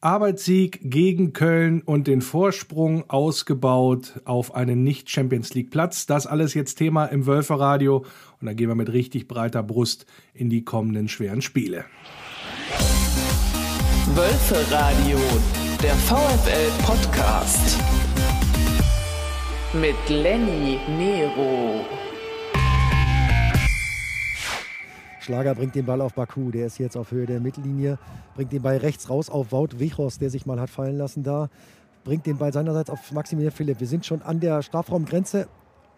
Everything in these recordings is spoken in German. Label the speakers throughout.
Speaker 1: Arbeitssieg gegen Köln und den Vorsprung ausgebaut auf einen Nicht-Champions League-Platz. Das alles jetzt Thema im Wölferradio und dann gehen wir mit richtig breiter Brust in die kommenden schweren Spiele.
Speaker 2: Wölferadio, der VfL-Podcast mit Lenny Nero.
Speaker 3: Schlager bringt den Ball auf Baku, der ist jetzt auf Höhe der Mittellinie, bringt den Ball rechts raus auf Wout Wichos, der sich mal hat fallen lassen da, bringt den Ball seinerseits auf Maximilian Philipp. Wir sind schon an der Strafraumgrenze.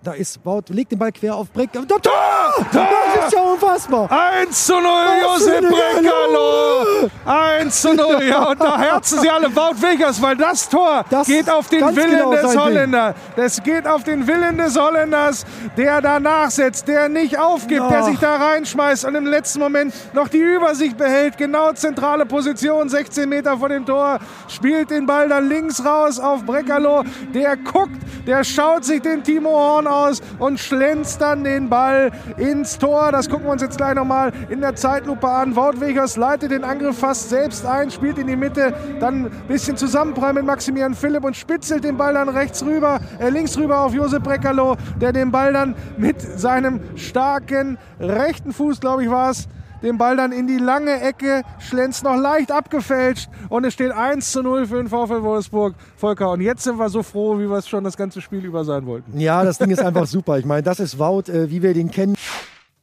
Speaker 3: Da ist Wout, legt den Ball quer auf Brick. Tor! Das ist ja unfassbar.
Speaker 1: 1 zu 0, Josep Brekalo. 1 zu 0, ja, und da herzen sie alle Wout Vegas, weil das Tor das geht auf den Willen genau des Holländers. Das geht auf den Willen des Holländers, der da nachsetzt, der nicht aufgibt, oh. der sich da reinschmeißt und im letzten Moment noch die Übersicht behält. Genau zentrale Position, 16 Meter vor dem Tor, spielt den Ball dann links raus auf Brekalo. Der guckt, der schaut sich den Timo Horn aus und schlänzt dann den Ball ins Tor. Das gucken wir uns jetzt gleich nochmal in der Zeitlupe an. Wout Wegers leitet den Angriff fast selbst ein, spielt in die Mitte, dann ein bisschen Zusammenprall mit Maximilian Philipp und spitzelt den Ball dann rechts rüber, äh, links rüber auf Josep Breckerloh, der den Ball dann mit seinem starken rechten Fuß, glaube ich, war es, den Ball dann in die lange Ecke, schlänzt noch leicht abgefälscht und es steht 1 zu 0 für den VfL Wolfsburg. Volker, und jetzt sind wir so froh, wie wir es schon das ganze Spiel über sein wollten.
Speaker 3: Ja, das Ding ist einfach super. Ich meine, das ist Wout, äh, wie wir den kennen.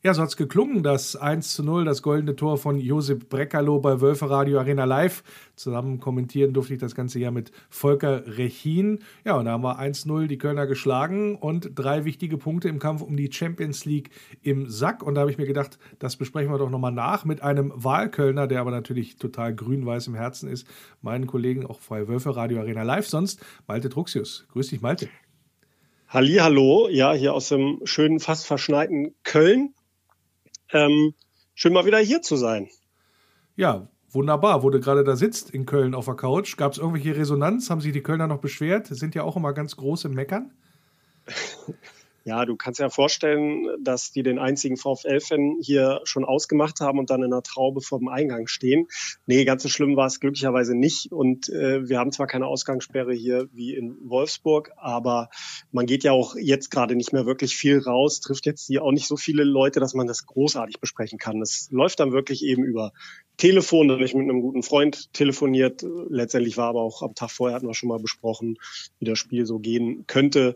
Speaker 1: Ja, so hat es geklungen, das 1 zu 0, das goldene Tor von Josep Breckerloh bei Wölfe Radio Arena Live. Zusammen kommentieren durfte ich das ganze Jahr mit Volker Rechin. Ja, und da haben wir 1-0 die Kölner geschlagen und drei wichtige Punkte im Kampf um die Champions League im Sack. Und da habe ich mir gedacht, das besprechen wir doch nochmal nach mit einem Wahlkölner, der aber natürlich total grün-weiß im Herzen ist. Meinen Kollegen auch bei Wölfe Radio Arena Live. Sonst Malte Truxius. Grüß dich, Malte.
Speaker 4: Hallo, ja, hier aus dem schönen, fast verschneiten Köln. Ähm, schön mal wieder hier zu sein.
Speaker 1: Ja, wunderbar. Wo du gerade da sitzt in Köln auf der Couch, gab es irgendwelche Resonanz? Haben sich die Kölner noch beschwert? Sind ja auch immer ganz große Meckern.
Speaker 4: Ja, du kannst ja vorstellen, dass die den einzigen VfL-Fan hier schon ausgemacht haben und dann in einer Traube vor dem Eingang stehen. Nee, ganz so schlimm war es glücklicherweise nicht. Und äh, wir haben zwar keine Ausgangssperre hier wie in Wolfsburg, aber man geht ja auch jetzt gerade nicht mehr wirklich viel raus, trifft jetzt hier auch nicht so viele Leute, dass man das großartig besprechen kann. Es läuft dann wirklich eben über Telefon, da habe ich mit einem guten Freund telefoniert. Letztendlich war aber auch am Tag vorher hatten wir schon mal besprochen, wie das Spiel so gehen könnte.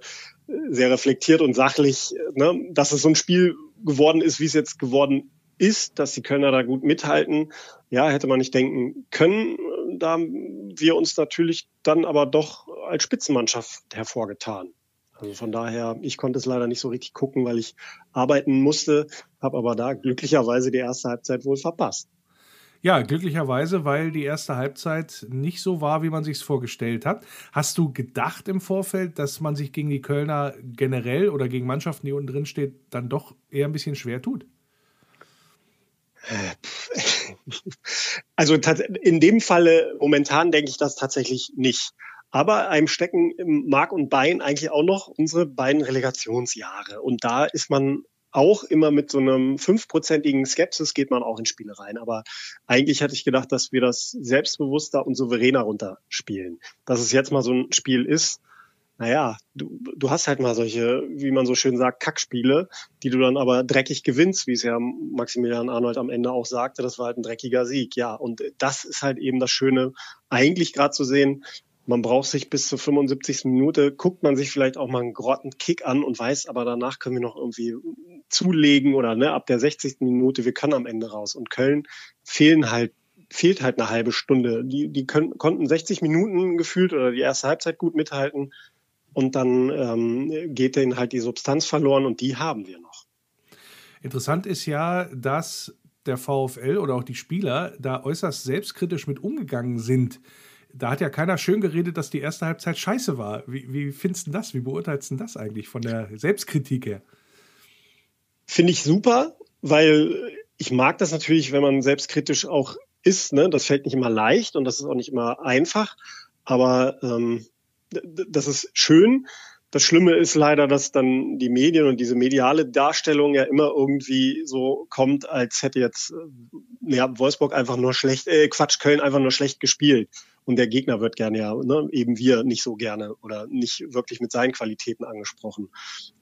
Speaker 4: Sehr reflektiert und sachlich, ne, dass es so ein Spiel geworden ist, wie es jetzt geworden ist, dass die Kölner da gut mithalten. Ja, hätte man nicht denken können. Da haben wir uns natürlich dann aber doch als Spitzenmannschaft hervorgetan. Also von daher, ich konnte es leider nicht so richtig gucken, weil ich arbeiten musste, habe aber da glücklicherweise die erste Halbzeit wohl verpasst.
Speaker 1: Ja, glücklicherweise, weil die erste Halbzeit nicht so war, wie man sich es vorgestellt hat. Hast du gedacht im Vorfeld, dass man sich gegen die Kölner generell oder gegen Mannschaften, die unten drin steht, dann doch eher ein bisschen schwer tut?
Speaker 4: Also in dem Falle momentan denke ich das tatsächlich nicht. Aber einem stecken im Mark und Bein eigentlich auch noch unsere beiden Relegationsjahre. Und da ist man auch immer mit so einem fünfprozentigen Skepsis geht man auch in Spiele rein. Aber eigentlich hätte ich gedacht, dass wir das selbstbewusster und souveräner runterspielen. Dass es jetzt mal so ein Spiel ist, naja, du, du hast halt mal solche, wie man so schön sagt, Kackspiele, die du dann aber dreckig gewinnst, wie es ja Maximilian Arnold am Ende auch sagte, das war halt ein dreckiger Sieg, ja. Und das ist halt eben das Schöne, eigentlich gerade zu sehen, man braucht sich bis zur 75. Minute, guckt man sich vielleicht auch mal einen Grottenkick an und weiß, aber danach können wir noch irgendwie zulegen oder ne, ab der 60. Minute, wir können am Ende raus. Und Köln fehlen halt, fehlt halt eine halbe Stunde. Die, die können, konnten 60 Minuten gefühlt oder die erste Halbzeit gut mithalten und dann ähm, geht denen halt die Substanz verloren und die haben wir noch.
Speaker 1: Interessant ist ja, dass der VfL oder auch die Spieler da äußerst selbstkritisch mit umgegangen sind da hat ja keiner schön geredet, dass die erste Halbzeit scheiße war. Wie, wie findest du das? Wie beurteilst du das eigentlich von der Selbstkritik her?
Speaker 4: Finde ich super, weil ich mag das natürlich, wenn man selbstkritisch auch ist. Ne? Das fällt nicht immer leicht und das ist auch nicht immer einfach. Aber ähm, das ist schön. Das Schlimme ist leider, dass dann die Medien und diese mediale Darstellung ja immer irgendwie so kommt, als hätte jetzt äh, ja, Wolfsburg einfach nur schlecht, äh, Quatsch, Köln einfach nur schlecht gespielt. Und der Gegner wird gerne ja, ne, eben wir nicht so gerne oder nicht wirklich mit seinen Qualitäten angesprochen.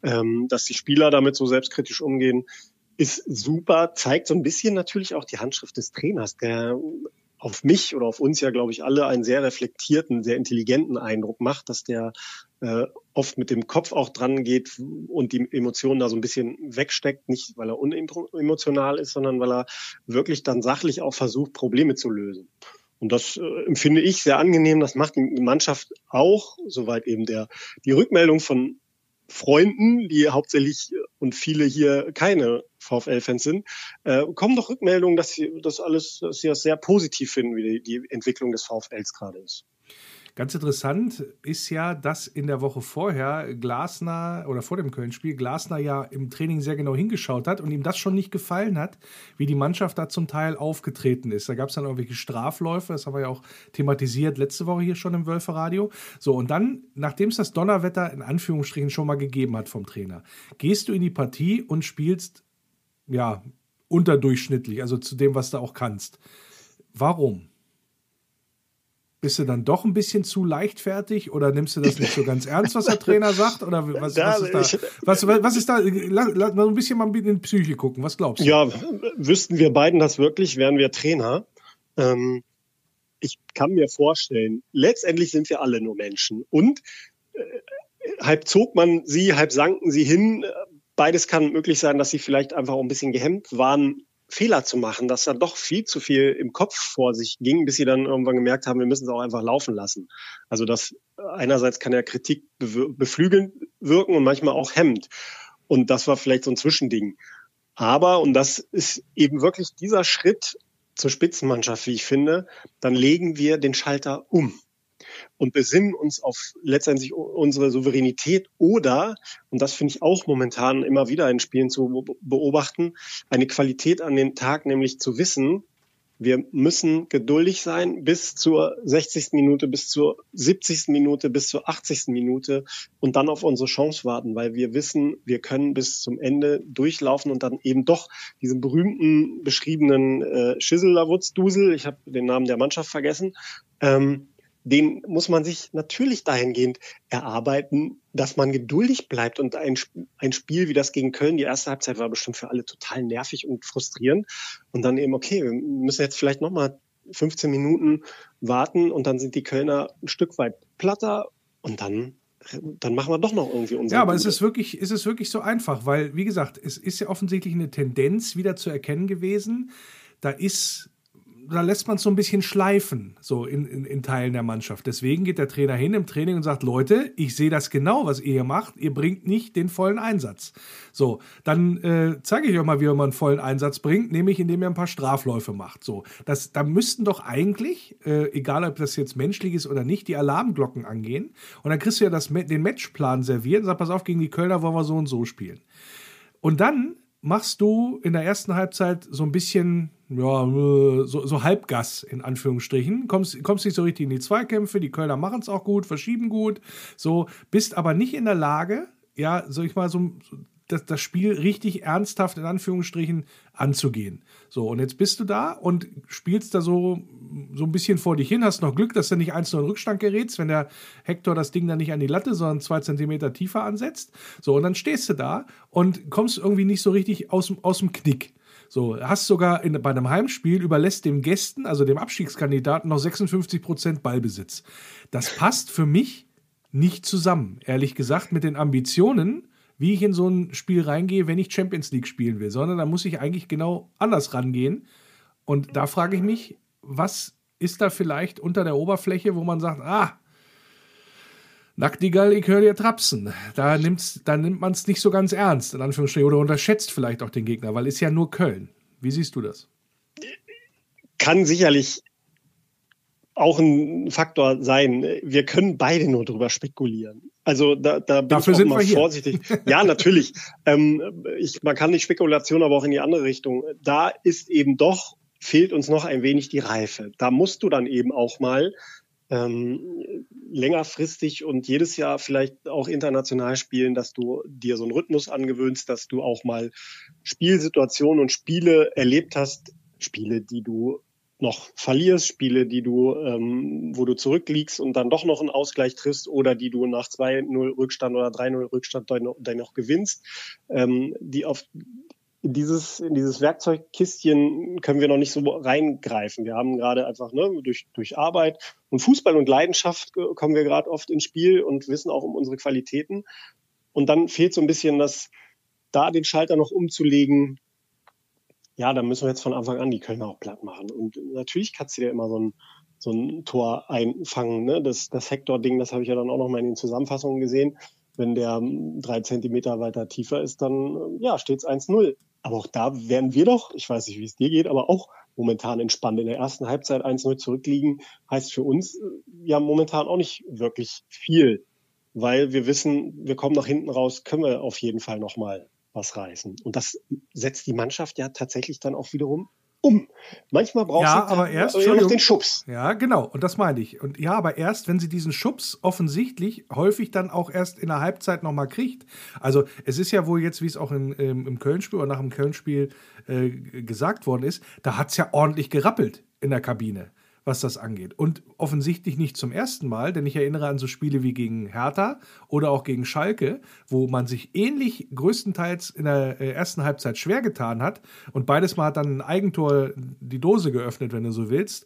Speaker 4: Ähm, dass die Spieler damit so selbstkritisch umgehen, ist super, zeigt so ein bisschen natürlich auch die Handschrift des Trainers, der auf mich oder auf uns ja, glaube ich, alle einen sehr reflektierten, sehr intelligenten Eindruck macht, dass der äh, oft mit dem Kopf auch dran geht und die Emotionen da so ein bisschen wegsteckt, nicht weil er unemotional ist, sondern weil er wirklich dann sachlich auch versucht, Probleme zu lösen. Und das äh, empfinde ich sehr angenehm. Das macht die Mannschaft auch, soweit eben der, die Rückmeldung von Freunden, die hauptsächlich und viele hier keine VfL-Fans sind, äh, kommen doch Rückmeldungen, dass sie das alles, dass sie das sehr positiv finden, wie die, die Entwicklung des VfLs gerade ist.
Speaker 1: Ganz interessant ist ja, dass in der Woche vorher Glasner oder vor dem Köln-Spiel Glasner ja im Training sehr genau hingeschaut hat und ihm das schon nicht gefallen hat, wie die Mannschaft da zum Teil aufgetreten ist. Da gab es dann irgendwelche Strafläufe, das haben wir ja auch thematisiert letzte Woche hier schon im Wölfe-Radio. So, und dann, nachdem es das Donnerwetter in Anführungsstrichen schon mal gegeben hat vom Trainer, gehst du in die Partie und spielst, ja, unterdurchschnittlich, also zu dem, was du auch kannst. Warum? Bist du dann doch ein bisschen zu leichtfertig oder nimmst du das nicht so ganz ernst, was der Trainer sagt? Oder was, was ist da? Was, was ist da? Lass, lass mal ein bisschen mal in die Psyche gucken. Was glaubst du?
Speaker 4: Ja, wüssten wir beiden das wirklich, wären wir Trainer. Ähm, ich kann mir vorstellen, letztendlich sind wir alle nur Menschen. Und äh, halb zog man sie, halb sanken sie hin. Beides kann möglich sein, dass sie vielleicht einfach auch ein bisschen gehemmt waren Fehler zu machen, dass da doch viel zu viel im Kopf vor sich ging, bis sie dann irgendwann gemerkt haben, wir müssen es auch einfach laufen lassen. Also das einerseits kann ja Kritik beflügelnd wirken und manchmal auch hemmend. Und das war vielleicht so ein Zwischending. Aber, und das ist eben wirklich dieser Schritt zur Spitzenmannschaft, wie ich finde, dann legen wir den Schalter um und besinnen uns auf letztendlich unsere Souveränität oder, und das finde ich auch momentan immer wieder in Spielen zu beobachten, eine Qualität an den Tag, nämlich zu wissen, wir müssen geduldig sein bis zur 60. Minute, bis zur 70. Minute, bis zur 80. Minute und dann auf unsere Chance warten, weil wir wissen, wir können bis zum Ende durchlaufen und dann eben doch diesen berühmten beschriebenen äh, Schisselerwutz-Dusel, ich habe den Namen der Mannschaft vergessen, ähm, den muss man sich natürlich dahingehend erarbeiten, dass man geduldig bleibt und ein, ein Spiel wie das gegen Köln, die erste Halbzeit war bestimmt für alle total nervig und frustrierend und dann eben, okay, wir müssen jetzt vielleicht nochmal 15 Minuten warten und dann sind die Kölner ein Stück weit platter und dann dann machen wir doch noch irgendwie
Speaker 1: unsere. Ja, aber es ist wirklich, ist es wirklich so einfach, weil, wie gesagt, es ist ja offensichtlich eine Tendenz wieder zu erkennen gewesen. Da ist da lässt man es so ein bisschen schleifen, so in, in, in, Teilen der Mannschaft. Deswegen geht der Trainer hin im Training und sagt, Leute, ich sehe das genau, was ihr hier macht. Ihr bringt nicht den vollen Einsatz. So, dann äh, zeige ich euch mal, wie man einen vollen Einsatz bringt, nämlich indem ihr ein paar Strafläufe macht. So, das, da müssten doch eigentlich, äh, egal ob das jetzt menschlich ist oder nicht, die Alarmglocken angehen. Und dann kriegst du ja das, den Matchplan serviert und sagst, pass auf, gegen die Kölner wollen wir so und so spielen. Und dann machst du in der ersten Halbzeit so ein bisschen, ja, so, so Halbgas in Anführungsstrichen, kommst, kommst nicht so richtig in die Zweikämpfe, die Kölner machen es auch gut, verschieben gut, so, bist aber nicht in der Lage, ja, soll ich mal so, das, das Spiel richtig ernsthaft in Anführungsstrichen anzugehen. So, und jetzt bist du da und spielst da so, so ein bisschen vor dich hin, hast noch Glück, dass du nicht eins nur in Rückstand gerätst, wenn der Hector das Ding dann nicht an die Latte, sondern zwei Zentimeter tiefer ansetzt. So, und dann stehst du da und kommst irgendwie nicht so richtig aus, aus dem Knick. So, hast sogar in, bei einem Heimspiel überlässt dem Gästen, also dem Abstiegskandidaten, noch 56 Prozent Ballbesitz. Das passt für mich nicht zusammen, ehrlich gesagt, mit den Ambitionen, wie ich in so ein Spiel reingehe, wenn ich Champions League spielen will, sondern da muss ich eigentlich genau anders rangehen. Und da frage ich mich, was ist da vielleicht unter der Oberfläche, wo man sagt, ah, Nacktigall, ich höre dir trapsen. Da, nimmt's, da nimmt man es nicht so ganz ernst, in Anführungsstrichen, oder unterschätzt vielleicht auch den Gegner, weil es ja nur Köln. Wie siehst du das?
Speaker 4: Kann sicherlich auch ein Faktor sein. Wir können beide nur drüber spekulieren. Also da, da bin
Speaker 1: Dafür ich auch mal vorsichtig.
Speaker 4: ja, natürlich. Ähm, ich, man kann nicht Spekulation, aber auch in die andere Richtung. Da ist eben doch, fehlt uns noch ein wenig die Reife. Da musst du dann eben auch mal ähm, längerfristig und jedes Jahr vielleicht auch international spielen, dass du dir so einen Rhythmus angewöhnst, dass du auch mal Spielsituationen und Spiele erlebt hast, Spiele, die du noch verlierst, Spiele, die du, ähm, wo du zurückliegst und dann doch noch einen Ausgleich triffst oder die du nach 2-0 Rückstand oder 3-0 Rückstand dann noch gewinnst, ähm, die auf in dieses, in dieses Werkzeugkistchen können wir noch nicht so reingreifen. Wir haben gerade einfach ne, durch, durch Arbeit und Fußball und Leidenschaft kommen wir gerade oft ins Spiel und wissen auch um unsere Qualitäten. Und dann fehlt so ein bisschen das, da den Schalter noch umzulegen, ja, dann müssen wir jetzt von Anfang an die Kölner auch platt machen. Und natürlich kannst du dir immer so ein, so ein Tor einfangen. Ne? Das, das Hector-Ding, das habe ich ja dann auch noch mal in den Zusammenfassungen gesehen. Wenn der ähm, drei Zentimeter weiter tiefer ist, dann äh, ja, steht es 1-0. Aber auch da wären wir doch, ich weiß nicht, wie es dir geht, aber auch momentan entspannt. In der ersten Halbzeit 1-0 zurückliegen, heißt für uns äh, ja momentan auch nicht wirklich viel, weil wir wissen, wir kommen nach hinten raus, können wir auf jeden Fall nochmal was reißen. Und das setzt die Mannschaft ja tatsächlich dann auch wiederum um. Manchmal braucht
Speaker 1: ja,
Speaker 4: sie
Speaker 1: aber erst,
Speaker 4: noch den Schubs.
Speaker 1: Ja, genau. Und das meine ich. Und ja, aber erst, wenn sie diesen Schubs offensichtlich häufig dann auch erst in der Halbzeit nochmal kriegt. Also es ist ja wohl jetzt, wie es auch in, im, im Köln-Spiel oder nach dem Köln-Spiel äh, gesagt worden ist, da hat es ja ordentlich gerappelt in der Kabine was das angeht. Und offensichtlich nicht zum ersten Mal, denn ich erinnere an so Spiele wie gegen Hertha oder auch gegen Schalke, wo man sich ähnlich größtenteils in der äh, ersten Halbzeit schwer getan hat und beides Mal hat dann ein Eigentor die Dose geöffnet, wenn du so willst.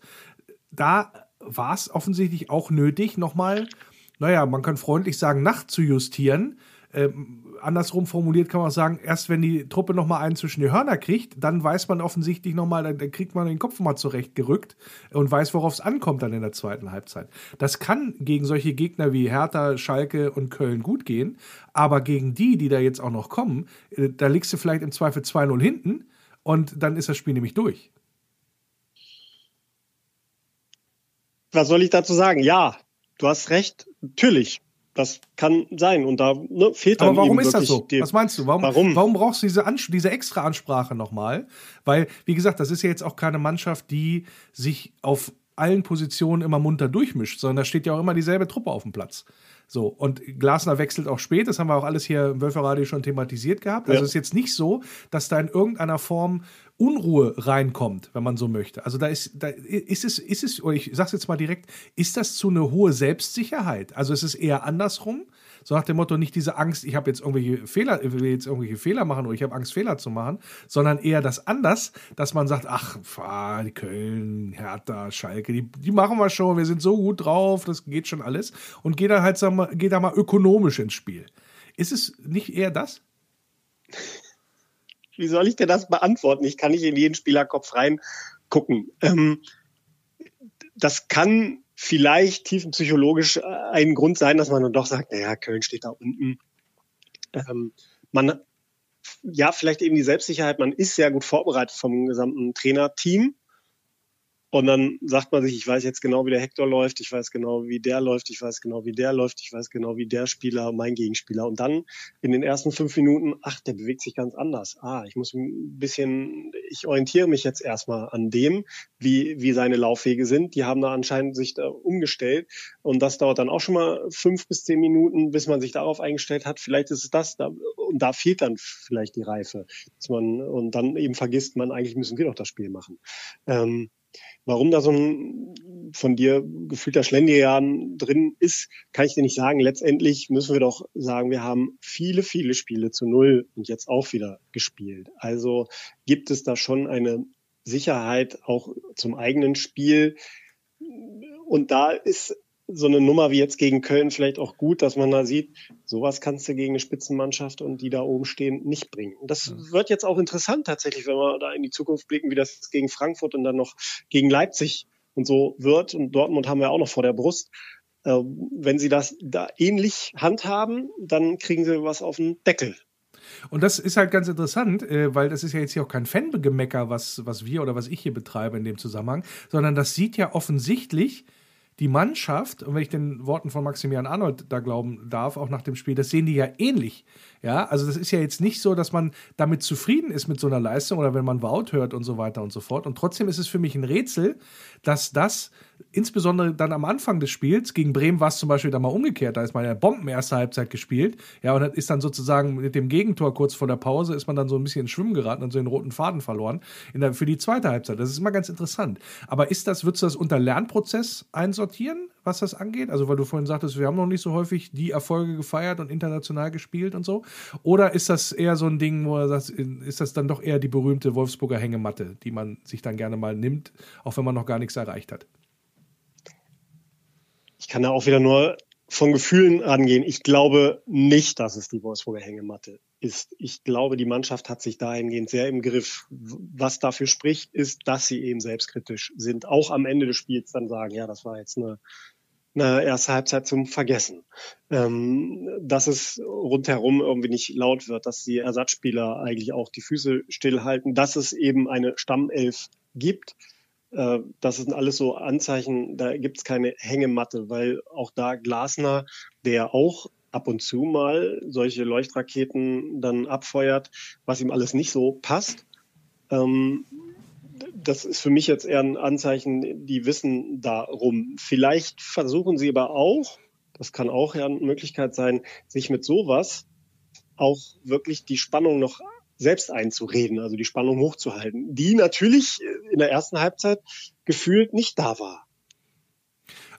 Speaker 1: Da war es offensichtlich auch nötig, nochmal, naja, man kann freundlich sagen, nachzujustieren. Ähm, andersrum formuliert kann man auch sagen, erst wenn die Truppe noch mal einen zwischen die Hörner kriegt, dann weiß man offensichtlich noch mal, dann kriegt man den Kopf mal zurechtgerückt und weiß, worauf es ankommt dann in der zweiten Halbzeit. Das kann gegen solche Gegner wie Hertha, Schalke und Köln gut gehen, aber gegen die, die da jetzt auch noch kommen, äh, da liegst du vielleicht im Zweifel 2-0 hinten und dann ist das Spiel nämlich durch.
Speaker 4: Was soll ich dazu sagen? Ja, du hast recht, natürlich. Das kann sein und da ne, fehlt dann
Speaker 1: Aber warum
Speaker 4: ist
Speaker 1: das so? Was meinst du? Warum, warum? warum brauchst du diese, Ans diese extra Ansprache nochmal? Weil, wie gesagt, das ist ja jetzt auch keine Mannschaft, die sich auf allen Positionen immer munter durchmischt, sondern da steht ja auch immer dieselbe Truppe auf dem Platz. So, und Glasner wechselt auch spät, das haben wir auch alles hier im Wölferradio schon thematisiert gehabt. Also ja. es ist jetzt nicht so, dass da in irgendeiner Form Unruhe reinkommt, wenn man so möchte. Also da ist, da ist es, ist es, oder ich sag's jetzt mal direkt, ist das zu eine hohe Selbstsicherheit? Also es ist eher andersrum. So nach dem Motto, nicht diese Angst, ich habe jetzt irgendwelche Fehler, will jetzt irgendwelche Fehler machen oder ich habe Angst, Fehler zu machen, sondern eher das anders, dass man sagt, ach, die Köln, Hertha, Schalke, die, die machen wir schon, wir sind so gut drauf, das geht schon alles. Und geht dann halt, sag mal, geht da mal ökonomisch ins Spiel. Ist es nicht eher das?
Speaker 4: Wie soll ich dir das beantworten? Ich kann nicht in jeden Spielerkopf reingucken. Ähm, das kann vielleicht tiefenpsychologisch äh, ein Grund sein, dass man dann doch sagt, naja, Köln steht da unten. Ähm, man, ja, vielleicht eben die Selbstsicherheit, man ist sehr gut vorbereitet vom gesamten Trainerteam. Und dann sagt man sich, ich weiß jetzt genau, wie der Hector läuft, ich weiß genau, wie der läuft, ich weiß genau, wie der läuft, ich weiß genau, wie der Spieler, mein Gegenspieler. Und dann in den ersten fünf Minuten, ach, der bewegt sich ganz anders. Ah, ich muss ein bisschen, ich orientiere mich jetzt erstmal an dem, wie, wie seine Laufwege sind. Die haben da anscheinend sich da umgestellt. Und das dauert dann auch schon mal fünf bis zehn Minuten, bis man sich darauf eingestellt hat. Vielleicht ist es das, da, und da fehlt dann vielleicht die Reife. Dass man, und dann eben vergisst man, eigentlich müssen wir doch das Spiel machen. Ähm, Warum da so ein von dir gefühlter Schlendrian drin ist, kann ich dir nicht sagen. Letztendlich müssen wir doch sagen, wir haben viele, viele Spiele zu Null und jetzt auch wieder gespielt. Also gibt es da schon eine Sicherheit auch zum eigenen Spiel. Und da ist so eine Nummer wie jetzt gegen Köln vielleicht auch gut, dass man da sieht, sowas kannst du gegen eine Spitzenmannschaft und die da oben stehen nicht bringen. Und das wird jetzt auch interessant tatsächlich, wenn wir da in die Zukunft blicken, wie das gegen Frankfurt und dann noch gegen Leipzig und so wird. Und Dortmund haben wir auch noch vor der Brust. Ähm, wenn sie das da ähnlich handhaben, dann kriegen sie was auf den Deckel.
Speaker 1: Und das ist halt ganz interessant, äh, weil das ist ja jetzt hier auch kein Fangemecker, was, was wir oder was ich hier betreibe in dem Zusammenhang, sondern das sieht ja offensichtlich die Mannschaft, und wenn ich den Worten von Maximilian Arnold da glauben darf, auch nach dem Spiel, das sehen die ja ähnlich. Ja, also das ist ja jetzt nicht so, dass man damit zufrieden ist mit so einer Leistung oder wenn man Wout hört und so weiter und so fort. Und trotzdem ist es für mich ein Rätsel, dass das insbesondere dann am Anfang des Spiels, gegen Bremen war es zum Beispiel dann mal umgekehrt, da ist man ja Bomben erste Halbzeit gespielt, ja, und ist dann sozusagen mit dem Gegentor kurz vor der Pause, ist man dann so ein bisschen ins Schwimmen geraten und so den roten Faden verloren der, für die zweite Halbzeit. Das ist immer ganz interessant. Aber ist das, würdest du das unter Lernprozess einsortieren, was das angeht? Also, weil du vorhin sagtest, wir haben noch nicht so häufig die Erfolge gefeiert und international gespielt und so. Oder ist das eher so ein Ding, wo er sagt, ist das dann doch eher die berühmte Wolfsburger Hängematte, die man sich dann gerne mal nimmt, auch wenn man noch gar nichts erreicht hat?
Speaker 4: Ich kann da auch wieder nur von Gefühlen rangehen. Ich glaube nicht, dass es die Wolfsburger Hängematte ist. Ich glaube, die Mannschaft hat sich dahingehend sehr im Griff. Was dafür spricht, ist, dass sie eben selbstkritisch sind. Auch am Ende des Spiels dann sagen, ja, das war jetzt eine, eine erste Halbzeit zum Vergessen. Ähm, dass es rundherum irgendwie nicht laut wird, dass die Ersatzspieler eigentlich auch die Füße stillhalten, dass es eben eine Stammelf gibt äh, das sind alles so Anzeichen, da gibt es keine Hängematte, weil auch da Glasner, der auch ab und zu mal solche Leuchtraketen dann abfeuert, was ihm alles nicht so passt. Ähm, das ist für mich jetzt eher ein Anzeichen, die wissen darum. Vielleicht versuchen sie aber auch, das kann auch ja eine Möglichkeit sein, sich mit sowas auch wirklich die Spannung noch selbst einzureden, also die Spannung hochzuhalten, die natürlich in der ersten Halbzeit gefühlt nicht da war.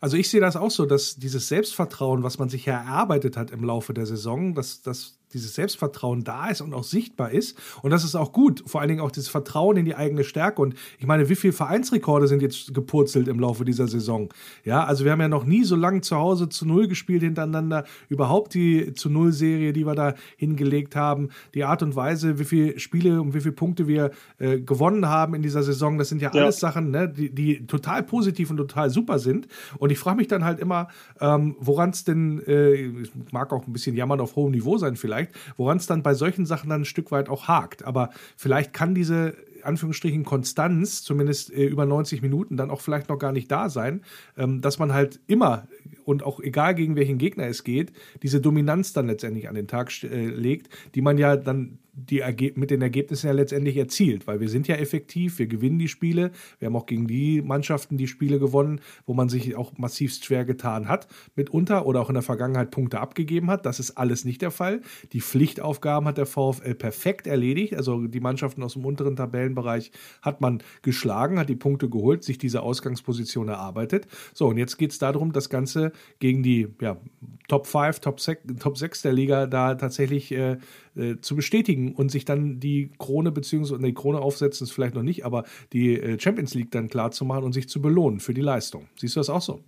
Speaker 1: Also ich sehe das auch so, dass dieses Selbstvertrauen, was man sich erarbeitet hat im Laufe der Saison, dass das dieses Selbstvertrauen da ist und auch sichtbar ist. Und das ist auch gut. Vor allen Dingen auch dieses Vertrauen in die eigene Stärke. Und ich meine, wie viele Vereinsrekorde sind jetzt gepurzelt im Laufe dieser Saison? Ja, also wir haben ja noch nie so lange zu Hause zu Null gespielt hintereinander. Überhaupt die zu Null-Serie, die wir da hingelegt haben. Die Art und Weise, wie viele Spiele und wie viele Punkte wir äh, gewonnen haben in dieser Saison. Das sind ja, ja. alles Sachen, ne, die, die total positiv und total super sind. Und ich frage mich dann halt immer, ähm, woran es denn, äh, mag auch ein bisschen jammern auf hohem Niveau sein vielleicht, zeigt, woran es dann bei solchen Sachen dann ein Stück weit auch hakt. Aber vielleicht kann diese Anführungsstrichen Konstanz, zumindest äh, über 90 Minuten, dann auch vielleicht noch gar nicht da sein, ähm, dass man halt immer und auch egal gegen welchen Gegner es geht, diese Dominanz dann letztendlich an den Tag äh, legt, die man ja dann die mit den Ergebnissen ja letztendlich erzielt, weil wir sind ja effektiv, wir gewinnen die Spiele, wir haben auch gegen die Mannschaften die Spiele gewonnen, wo man sich auch massivst schwer getan hat, mitunter oder auch in der Vergangenheit Punkte abgegeben hat. Das ist alles nicht der Fall. Die Pflichtaufgaben hat der VfL perfekt erledigt, also die Mannschaften aus dem unteren Tabellenbereich hat man geschlagen, hat die Punkte geholt, sich diese Ausgangsposition erarbeitet. So, und jetzt geht es darum, das Ganze gegen die ja, Top 5, Top 6, Top 6 der Liga da tatsächlich äh, äh, zu bestätigen und sich dann die Krone beziehungsweise die Krone aufsetzen ist vielleicht noch nicht, aber die äh, Champions League dann klar zu machen und sich zu belohnen für die Leistung. Siehst du das auch so?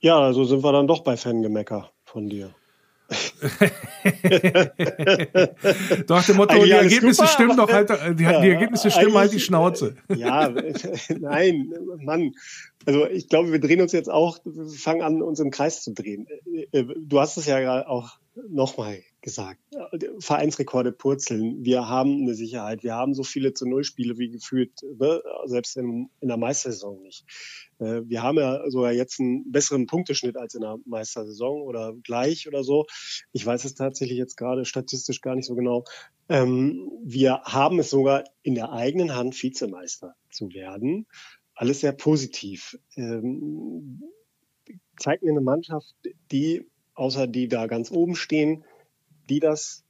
Speaker 4: Ja, also sind wir dann doch bei Fangemecker von dir.
Speaker 1: Doch, dem Motto, die Ergebnisse super, stimmen doch halt, die, ja, die Ergebnisse stimmen halt die Schnauze.
Speaker 4: Ja, nein, Mann. Also ich glaube, wir drehen uns jetzt auch, fangen an, uns im Kreis zu drehen. Äh, du hast es ja gerade auch nochmal gesagt. Vereinsrekorde purzeln. Wir haben eine Sicherheit. Wir haben so viele zu Null Spiele wie gefühlt, ne? selbst in, in der Meistersaison nicht. Äh, wir haben ja sogar jetzt einen besseren Punkteschnitt als in der Meistersaison oder gleich oder so. Ich weiß es tatsächlich jetzt gerade statistisch gar nicht so genau. Ähm, wir haben es sogar in der eigenen Hand, Vizemeister zu werden. Alles sehr positiv. Ähm, zeigt mir eine Mannschaft, die außer die da ganz oben stehen, die das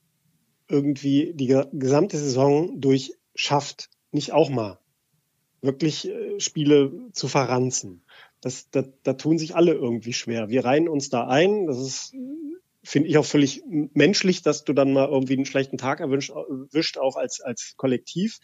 Speaker 4: irgendwie die gesamte Saison durch schafft, nicht auch mal wirklich äh, Spiele zu verranzen. Das, da, da tun sich alle irgendwie schwer. Wir reihen uns da ein. Das ist, finde ich auch völlig menschlich, dass du dann mal irgendwie einen schlechten Tag erwischt, erwischt auch als, als Kollektiv.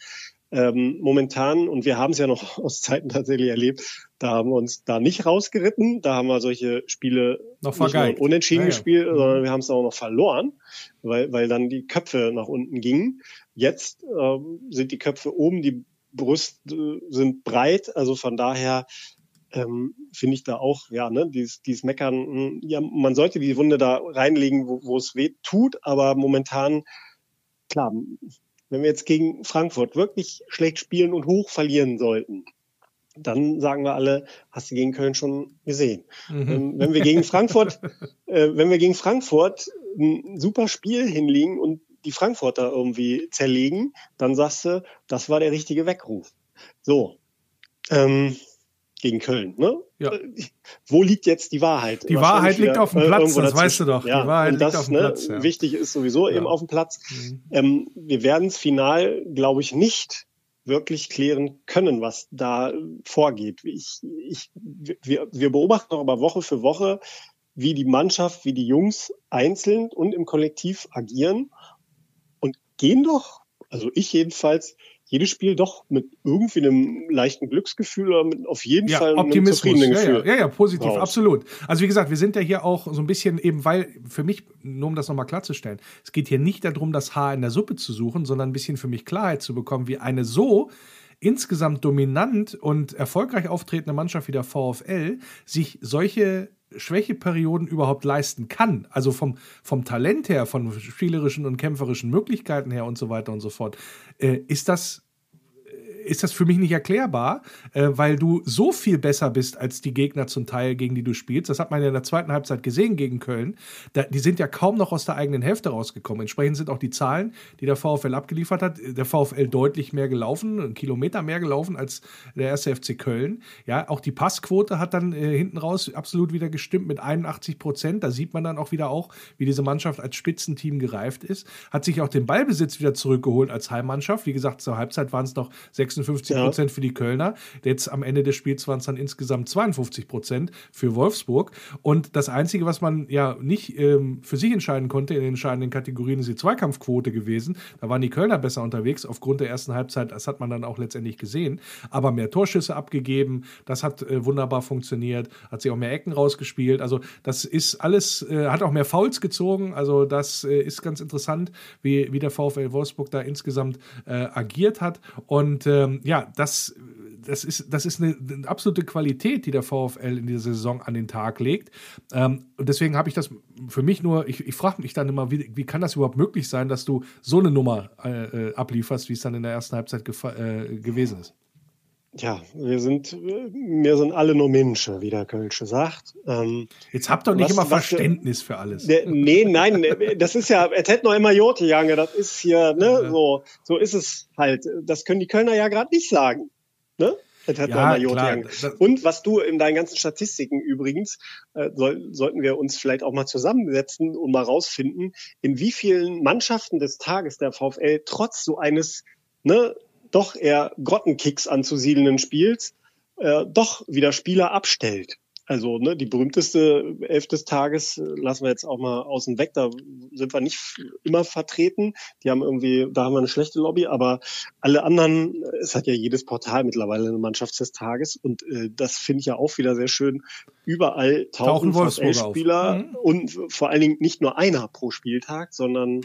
Speaker 4: Ähm, momentan, und wir haben es ja noch aus Zeiten tatsächlich erlebt, da haben wir uns da nicht rausgeritten, da haben wir solche Spiele
Speaker 1: noch nicht nur
Speaker 4: unentschieden ja, ja. gespielt, mhm. sondern wir haben es auch noch verloren, weil, weil dann die Köpfe nach unten gingen. Jetzt ähm, sind die Köpfe oben, die Brüste sind breit, also von daher ähm, finde ich da auch, ja, ne, dieses, dieses Meckern, hm, ja, man sollte die Wunde da reinlegen, wo, wo es weh tut, aber momentan, klar, wenn wir jetzt gegen Frankfurt wirklich schlecht spielen und hoch verlieren sollten, dann sagen wir alle, hast du gegen Köln schon gesehen. Mhm. Ähm, wenn wir gegen Frankfurt, äh, wenn wir gegen Frankfurt ein super Spiel hinlegen und die Frankfurter irgendwie zerlegen, dann sagst du, das war der richtige Weckruf. So. Ähm, gegen Köln. Ne?
Speaker 1: Ja.
Speaker 4: Wo liegt jetzt die Wahrheit?
Speaker 1: Die Wahrheit liegt auf dem Platz, das weißt du doch.
Speaker 4: Ja,
Speaker 1: die Wahrheit
Speaker 4: und das,
Speaker 1: liegt auf dem
Speaker 4: ne,
Speaker 1: Platz. Ja.
Speaker 4: Wichtig ist sowieso eben auf dem Platz.
Speaker 1: Mhm.
Speaker 4: Ähm, wir werden es final, glaube ich, nicht wirklich klären können, was da vorgeht. Ich, ich, wir, wir beobachten aber Woche für Woche, wie die Mannschaft, wie die Jungs einzeln und im Kollektiv agieren und gehen doch, also ich jedenfalls, jedes Spiel doch mit irgendwie einem leichten Glücksgefühl oder mit auf jeden
Speaker 1: Ja,
Speaker 4: Fall einem zufriedenen
Speaker 1: Ja,
Speaker 4: Gefühl.
Speaker 1: ja, ja, ja, positiv,
Speaker 4: raus.
Speaker 1: absolut. Also wie gesagt, wir sind ja hier auch so ein bisschen eben, weil für mich, nur um das nochmal klarzustellen, es geht hier nicht darum, das Haar in der Suppe zu suchen, sondern ein bisschen für mich Klarheit zu bekommen, wie eine so insgesamt dominant und erfolgreich auftretende Mannschaft wie der VfL sich solche Schwächeperioden überhaupt leisten kann. Also vom, vom Talent her, von spielerischen und kämpferischen Möglichkeiten her und so weiter und so fort. Äh, ist das ist das für mich nicht erklärbar, äh, weil du so viel besser bist als die Gegner zum Teil, gegen die du spielst. Das hat man ja in der zweiten Halbzeit gesehen gegen Köln. Da, die sind ja kaum noch aus der eigenen Hälfte rausgekommen. Entsprechend sind auch die Zahlen, die der VfL abgeliefert hat, der VfL deutlich mehr gelaufen, einen Kilometer mehr gelaufen als der erste FC Köln. Ja, auch die Passquote hat dann äh, hinten raus absolut wieder gestimmt mit 81 Prozent. Da sieht man dann auch wieder auch, wie diese Mannschaft als Spitzenteam gereift ist. Hat sich auch den Ballbesitz wieder zurückgeholt als Heimmannschaft. Wie gesagt, zur Halbzeit waren es noch 56 Prozent für die Kölner. Jetzt am Ende des Spiels waren es dann insgesamt 52 Prozent für Wolfsburg. Und das Einzige, was man ja nicht ähm, für sich entscheiden konnte in den entscheidenden Kategorien, ist die Zweikampfquote gewesen. Da waren die Kölner besser unterwegs aufgrund der ersten Halbzeit. Das hat man dann auch letztendlich gesehen. Aber mehr Torschüsse abgegeben. Das hat äh, wunderbar funktioniert. Hat sich auch mehr Ecken rausgespielt. Also das ist alles, äh, hat auch mehr Fouls gezogen. Also das äh, ist ganz interessant, wie, wie der VfL Wolfsburg da insgesamt äh, agiert hat. Und ähm, ja, das, das ist, das ist eine, eine absolute Qualität, die der VfL in dieser Saison an den Tag legt. Ähm, und deswegen habe ich das für mich nur, ich, ich frage mich dann immer, wie, wie kann das überhaupt möglich sein, dass du so eine Nummer äh, äh, ablieferst, wie es dann in der ersten Halbzeit äh, gewesen ist?
Speaker 4: Ja, wir sind, wir sind alle nur Menschen, wie der Kölsche sagt. Ähm,
Speaker 1: Jetzt habt doch nicht
Speaker 4: Was-
Speaker 1: immer
Speaker 4: was-
Speaker 1: Verständnis für alles.
Speaker 4: Der, nee, nein, das ist ja, es hätte noch immer Jote Jange, das ist hier, ne,
Speaker 1: Ja.
Speaker 4: so, so ist es halt. Das können die Kölner ja gerade nicht sagen. Ne? Es hätte
Speaker 1: Ja,
Speaker 4: noch immer Jote Jange.
Speaker 1: das-
Speaker 4: Und was du in deinen ganzen Statistiken übrigens, äh, soll, sollten wir uns vielleicht auch mal zusammensetzen und mal rausfinden, in wie vielen Mannschaften des Tages der VfL trotz so eines, ne, doch eher Grottenkicks anzusiedelnden Spiels, äh, doch wieder Spieler abstellt. Also ne, die berühmteste Elf des Tages äh, lassen wir jetzt auch mal außen weg. Da sind wir nicht immer vertreten. Die haben irgendwie, da haben wir eine schlechte Lobby, aber alle anderen, äh, es hat ja jedes Portal mittlerweile eine Mannschaft des Tages und äh, das finde ich ja auch wieder sehr schön. Überall
Speaker 1: Tauchen
Speaker 4: tauchen
Speaker 1: auf. Mhm.
Speaker 4: und vor allen Dingen nicht nur einer pro Spieltag, sondern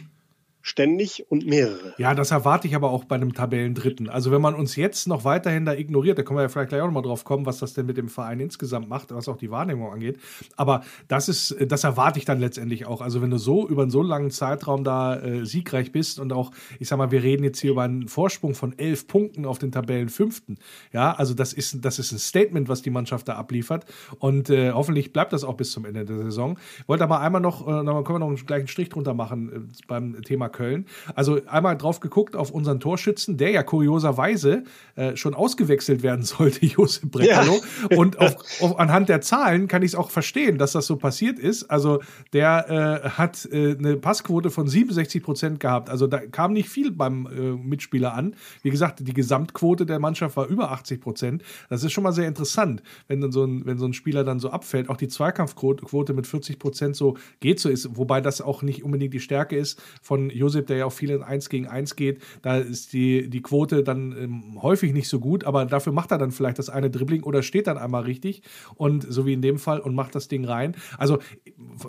Speaker 4: ständig und mehrere.
Speaker 1: Ja, das erwarte ich aber auch bei einem Tabellendritten. Also wenn man uns jetzt noch weiterhin da ignoriert, da können wir ja vielleicht gleich auch noch mal drauf kommen, was das denn mit dem Verein insgesamt macht, was auch die Wahrnehmung angeht. Aber das ist, das erwarte ich dann letztendlich auch. Also wenn du so über einen so langen Zeitraum da äh, siegreich bist und auch, ich sag mal, wir reden jetzt hier über einen Vorsprung von elf Punkten auf den Tabellenfünften. Ja, also das ist, das ist ein Statement, was die Mannschaft da abliefert. Und äh, hoffentlich bleibt das auch bis zum Ende der Saison. Wollte aber einmal noch, äh, dann können wir noch einen gleichen Strich drunter machen äh, beim Thema Köln. Also einmal drauf geguckt auf unseren Torschützen, der ja kurioserweise äh, schon ausgewechselt werden sollte, Josep Brekalo. Und auf, auf, anhand der Zahlen kann ich es auch verstehen, dass das so passiert ist. Also der äh, hat äh, eine Passquote von 67 Prozent gehabt. Also da kam nicht viel beim äh, Mitspieler an. Wie gesagt, die Gesamtquote der Mannschaft war über 80 Prozent. Das ist schon mal sehr interessant, wenn dann so ein, wenn so ein Spieler dann so abfällt. Auch die Zweikampfquote Quote mit 40 Prozent so geht so ist, wobei das auch nicht unbedingt die Stärke ist von Josep, der ja auch viel in 1 gegen 1 geht. Da ist die, die Quote dann ähm, häufig nicht so gut, aber dafür macht er dann vielleicht das eine Dribbling oder steht dann einmal richtig und so wie in dem Fall und macht das Ding rein. Also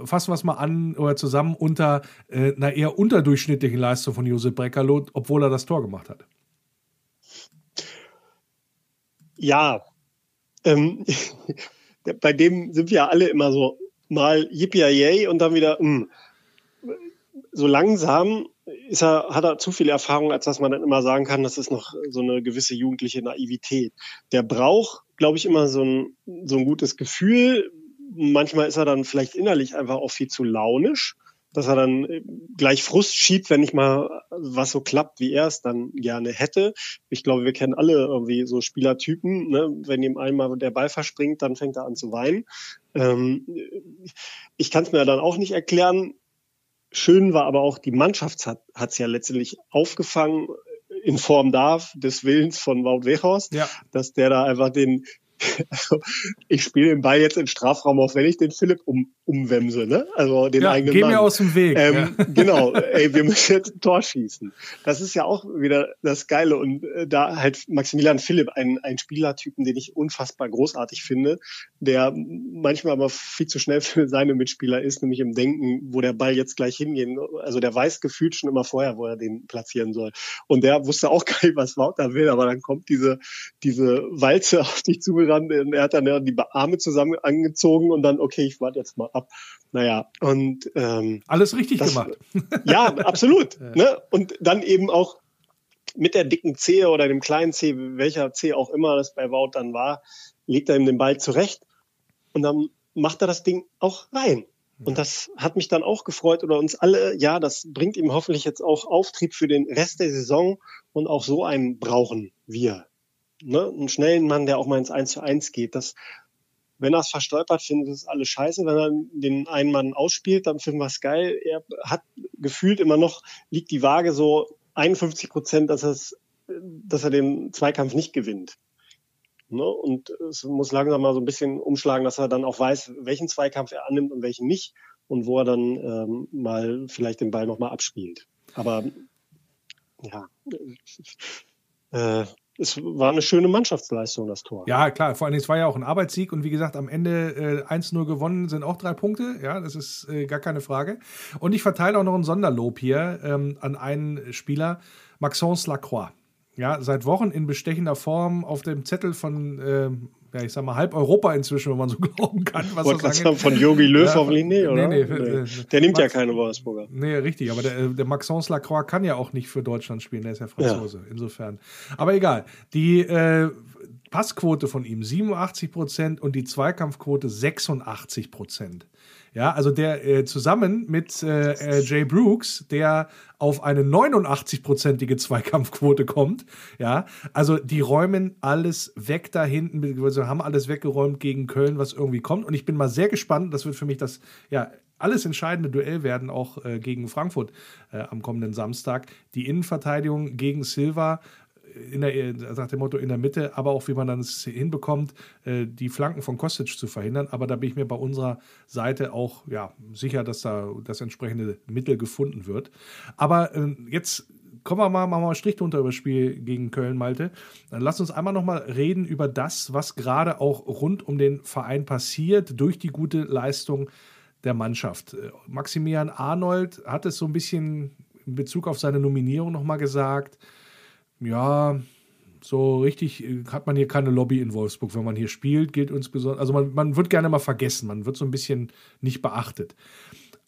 Speaker 1: fassen wir es mal an oder zusammen unter äh, einer eher unterdurchschnittlichen Leistung von Josep Breckerlo, obwohl er das Tor gemacht hat.
Speaker 4: Ja, ähm, bei dem sind wir ja alle immer so mal yippie und dann wieder, mh. So langsam ist er, hat er zu viel Erfahrung, als dass man dann immer sagen kann, das ist noch so eine gewisse jugendliche Naivität. Der braucht, glaube ich, immer so ein, so ein gutes Gefühl. Manchmal ist er dann vielleicht innerlich einfach auch viel zu launisch. dass er dann äh, gleich Frust schiebt, wenn nicht mal was so klappt, wie er es dann gerne hätte. Ich glaube, wir kennen alle irgendwie so Spielertypen. Ne? Wenn ihm einmal der Ball verspringt, dann fängt er an zu weinen. Ähm, ich kann es mir dann auch nicht erklären. Schön war aber auch, die Mannschaft hat es ja letztendlich aufgefangen in Form da des Willens von Wout Weghorst, ja. dass der da einfach den, also ich spiele den Ball jetzt in Strafraum, auch wenn ich den Philipp um, umwemse, ne? Also den ja, eigenen
Speaker 1: geh
Speaker 4: Mann.
Speaker 1: mir aus dem Weg.
Speaker 4: Ähm, ja. Genau, ey, wir müssen jetzt ein Tor schießen. Das ist ja auch wieder das Geile. Und äh, da halt Maximilian Philipp, ein, ein Spielertypen, den ich unfassbar großartig finde, der manchmal aber viel zu schnell für seine Mitspieler ist, nämlich im Denken, wo der Ball jetzt gleich hingehen. Also der weiß gefühlt schon immer vorher, wo er den platzieren soll. Und der wusste auch gar nicht, was Wout da will, aber dann kommt diese, diese Walze auf dich zugerannt und er hat dann die Arme zusammen angezogen und dann, okay, ich warte jetzt mal ab. Naja, und ähm,
Speaker 1: alles richtig das, gemacht.
Speaker 4: Ja, absolut. ja. Ne? Und dann eben auch mit der dicken Zehe oder dem kleinen Zeh, welcher Zeh auch immer das bei Wout dann war, legt er ihm den Ball zurecht und dann macht er das Ding auch rein. Und das hat mich dann auch gefreut oder uns alle. Ja, das bringt ihm hoffentlich jetzt auch Auftrieb für den Rest der Saison und auch so einen brauchen wir. Ne? Einen schnellen Mann, der auch mal ins 1 zu 1 geht. Das, wenn er es verstolpert, finden wir es alle scheiße. Wenn er den einen Mann ausspielt, dann finden wir es geil. Er hat gefühlt immer noch, liegt die Waage so 51 Prozent, dass, dass er den Zweikampf nicht gewinnt. Ne? Und es muss langsam mal so ein bisschen umschlagen, dass er dann auch weiß, welchen Zweikampf er annimmt und welchen nicht und wo er dann ähm, mal vielleicht den Ball nochmal abspielt. Aber ja, äh, es war eine schöne Mannschaftsleistung, das Tor.
Speaker 1: Ja, klar, vor allem es war ja auch ein Arbeitssieg. Und wie gesagt, am Ende äh, 1-0 gewonnen sind auch drei Punkte, ja, das ist äh, gar keine Frage. Und ich verteile auch noch ein Sonderlob hier ähm, an einen Spieler, Maxence Lacroix. Ja, seit Wochen in bestechender Form auf dem Zettel von, äh, ja, ich sag mal, halb Europa inzwischen, wenn man so glauben kann. Was
Speaker 4: Wollte das sagen, von Yogi Löw ja, hoffentlich nicht, oder? Nee, nee, nee. Der nimmt Max, ja keine Wolfsburger.
Speaker 1: Nee, richtig, aber der, der Maxence Lacroix kann ja auch nicht für Deutschland spielen, der ist ja Franzose, ja. insofern. Aber egal, die äh, Passquote von ihm 87 Prozent und die Zweikampfquote 86 Prozent. Ja, also der äh, zusammen mit äh, äh Jay Brooks, der auf eine 89-prozentige Zweikampfquote kommt. Ja, also die räumen alles weg da hinten, beziehungsweise haben alles weggeräumt gegen Köln, was irgendwie kommt. Und ich bin mal sehr gespannt. Das wird für mich das, ja, alles entscheidende Duell werden, auch äh, gegen Frankfurt äh, am kommenden Samstag. Die Innenverteidigung gegen Silva in der, nach dem Motto in der Mitte, aber auch wie man dann es hinbekommt, äh, die Flanken von Kostic zu verhindern. Aber da bin ich mir bei unserer Seite auch ja, sicher, dass da das entsprechende Mittel gefunden wird. Aber äh, jetzt kommen wir mal, machen wir mal Strich drunter über das Spiel gegen Köln, Malte. Dann lass uns einmal nochmal reden über das, was gerade auch rund um den Verein passiert, durch die gute Leistung der Mannschaft. Äh, Maximilian Arnold hat es so ein bisschen in Bezug auf seine Nominierung nochmal gesagt ja, so richtig äh, hat man hier keine Lobby in Wolfsburg. Wenn man hier spielt, gilt uns besonders. Also man, man wird gerne mal vergessen, man wird so ein bisschen nicht beachtet.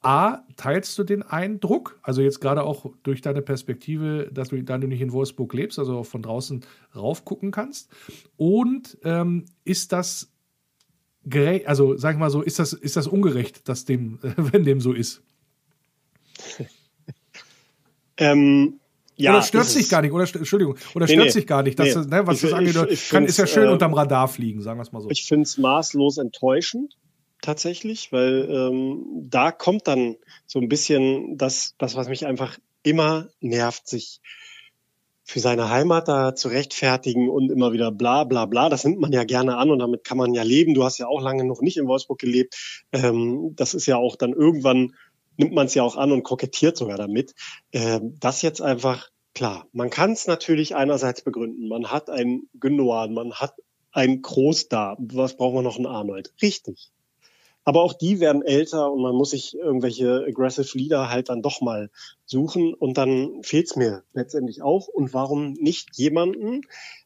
Speaker 1: A, teilst du den Eindruck, also jetzt gerade auch durch deine Perspektive, dass du, da du nicht in Wolfsburg lebst, also auch von draußen raufgucken kannst? Und ähm, ist das gerecht, also sag ich mal so, ist das, ist das ungerecht, dass dem, wenn dem so ist?
Speaker 4: ähm, ja,
Speaker 1: oder stört sich gar nicht, oder Entschuldigung, oder stört nee, sich gar nicht, dass nee. ne, was ich, das ich, kann, ist ja schön äh, unterm Radar fliegen, sagen wir es mal so.
Speaker 4: Ich finde es maßlos enttäuschend, tatsächlich, weil ähm, da kommt dann so ein bisschen das, das, was mich einfach immer nervt, sich für seine Heimat da zu rechtfertigen und immer wieder bla bla bla. Das nimmt man ja gerne an und damit kann man ja leben. Du hast ja auch lange noch nicht in Wolfsburg gelebt. Ähm, das ist ja auch dann irgendwann nimmt man es ja auch an und kokettiert sogar damit. Ähm, das jetzt einfach, klar, man kann es natürlich einerseits begründen. Man hat einen Gündogan, man hat einen Groß da. Was brauchen wir noch einen Arnold? Richtig. Aber auch die werden älter und man muss sich irgendwelche aggressive Leader halt dann doch mal suchen und dann fehlt's mir letztendlich auch. Und warum nicht jemanden,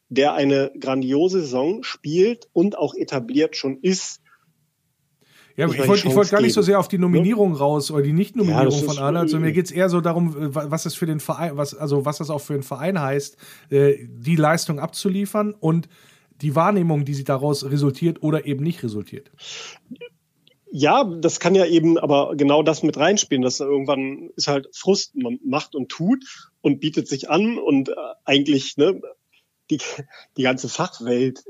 Speaker 4: der eine grandiose Saison spielt und auch etabliert schon ist,
Speaker 1: ja, ich wollte wollt gar nicht so sehr auf die Nominierung raus oder die Nicht-Nominierung ja, von Arnold, sondern mir geht es eher so darum, was das für den Verein, was, also was das auch für den Verein heißt, äh, die Leistung abzuliefern und die Wahrnehmung, die sie daraus resultiert oder eben nicht resultiert.
Speaker 4: ja, das kann ja eben aber genau das mit reinspielen, dass irgendwann ist halt Frust, man macht und tut und bietet sich an und äh, eigentlich ne, die, die ganze Fachwelt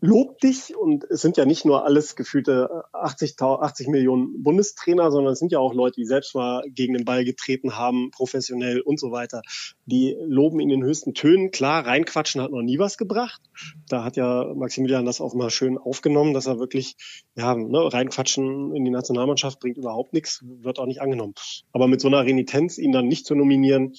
Speaker 4: lobt dich und es sind ja nicht nur alles gefühlte 80, 80 Millionen Bundestrainer, sondern es sind ja auch Leute, die selbst mal gegen den Ball getreten haben, professionell und so weiter. Die loben ihn in den höchsten Tönen. Klar, reinquatschen hat noch nie was gebracht. Da hat ja Maximilian das auch mal schön aufgenommen, dass er wirklich, ja, ne, reinquatschen in die Nationalmannschaft bringt überhaupt nichts, wird auch nicht angenommen. Aber mit so einer Renitenz ihn dann nicht zu nominieren,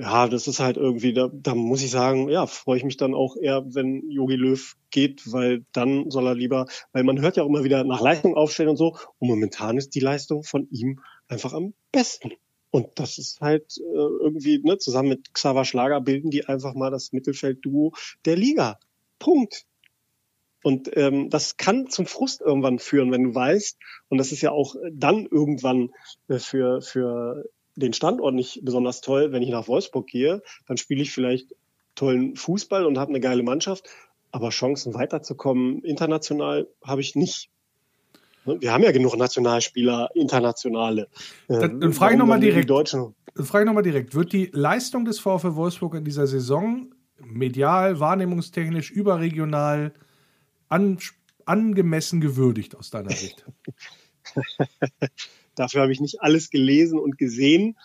Speaker 4: ja, das ist halt irgendwie, da, da muss ich sagen, ja, freue ich mich dann auch eher, wenn Yogi Löw geht, weil dann soll er lieber, weil man hört ja auch immer wieder nach Leistung aufstellen und so. Und momentan ist die Leistung von ihm einfach am besten. Und das ist halt äh, irgendwie, ne, zusammen mit Xaver Schlager bilden die einfach mal das Mittelfeldduo der Liga. Punkt. Und ähm, das kann zum Frust irgendwann führen, wenn du weißt, und das ist ja auch dann irgendwann äh, für, für den Standort nicht besonders toll. Wenn ich nach Wolfsburg gehe, dann spiele ich vielleicht tollen Fußball und habe eine geile Mannschaft, aber Chancen weiterzukommen international habe ich nicht. Wir haben ja genug Nationalspieler, internationale.
Speaker 1: Dann, dann frage ich nochmal direkt. Dann frage ich nochmal direkt. Wird die Leistung des VfL Wolfsburg in dieser Saison medial, wahrnehmungstechnisch, überregional an, angemessen gewürdigt aus deiner Sicht?
Speaker 4: Dafür habe ich nicht alles gelesen und gesehen.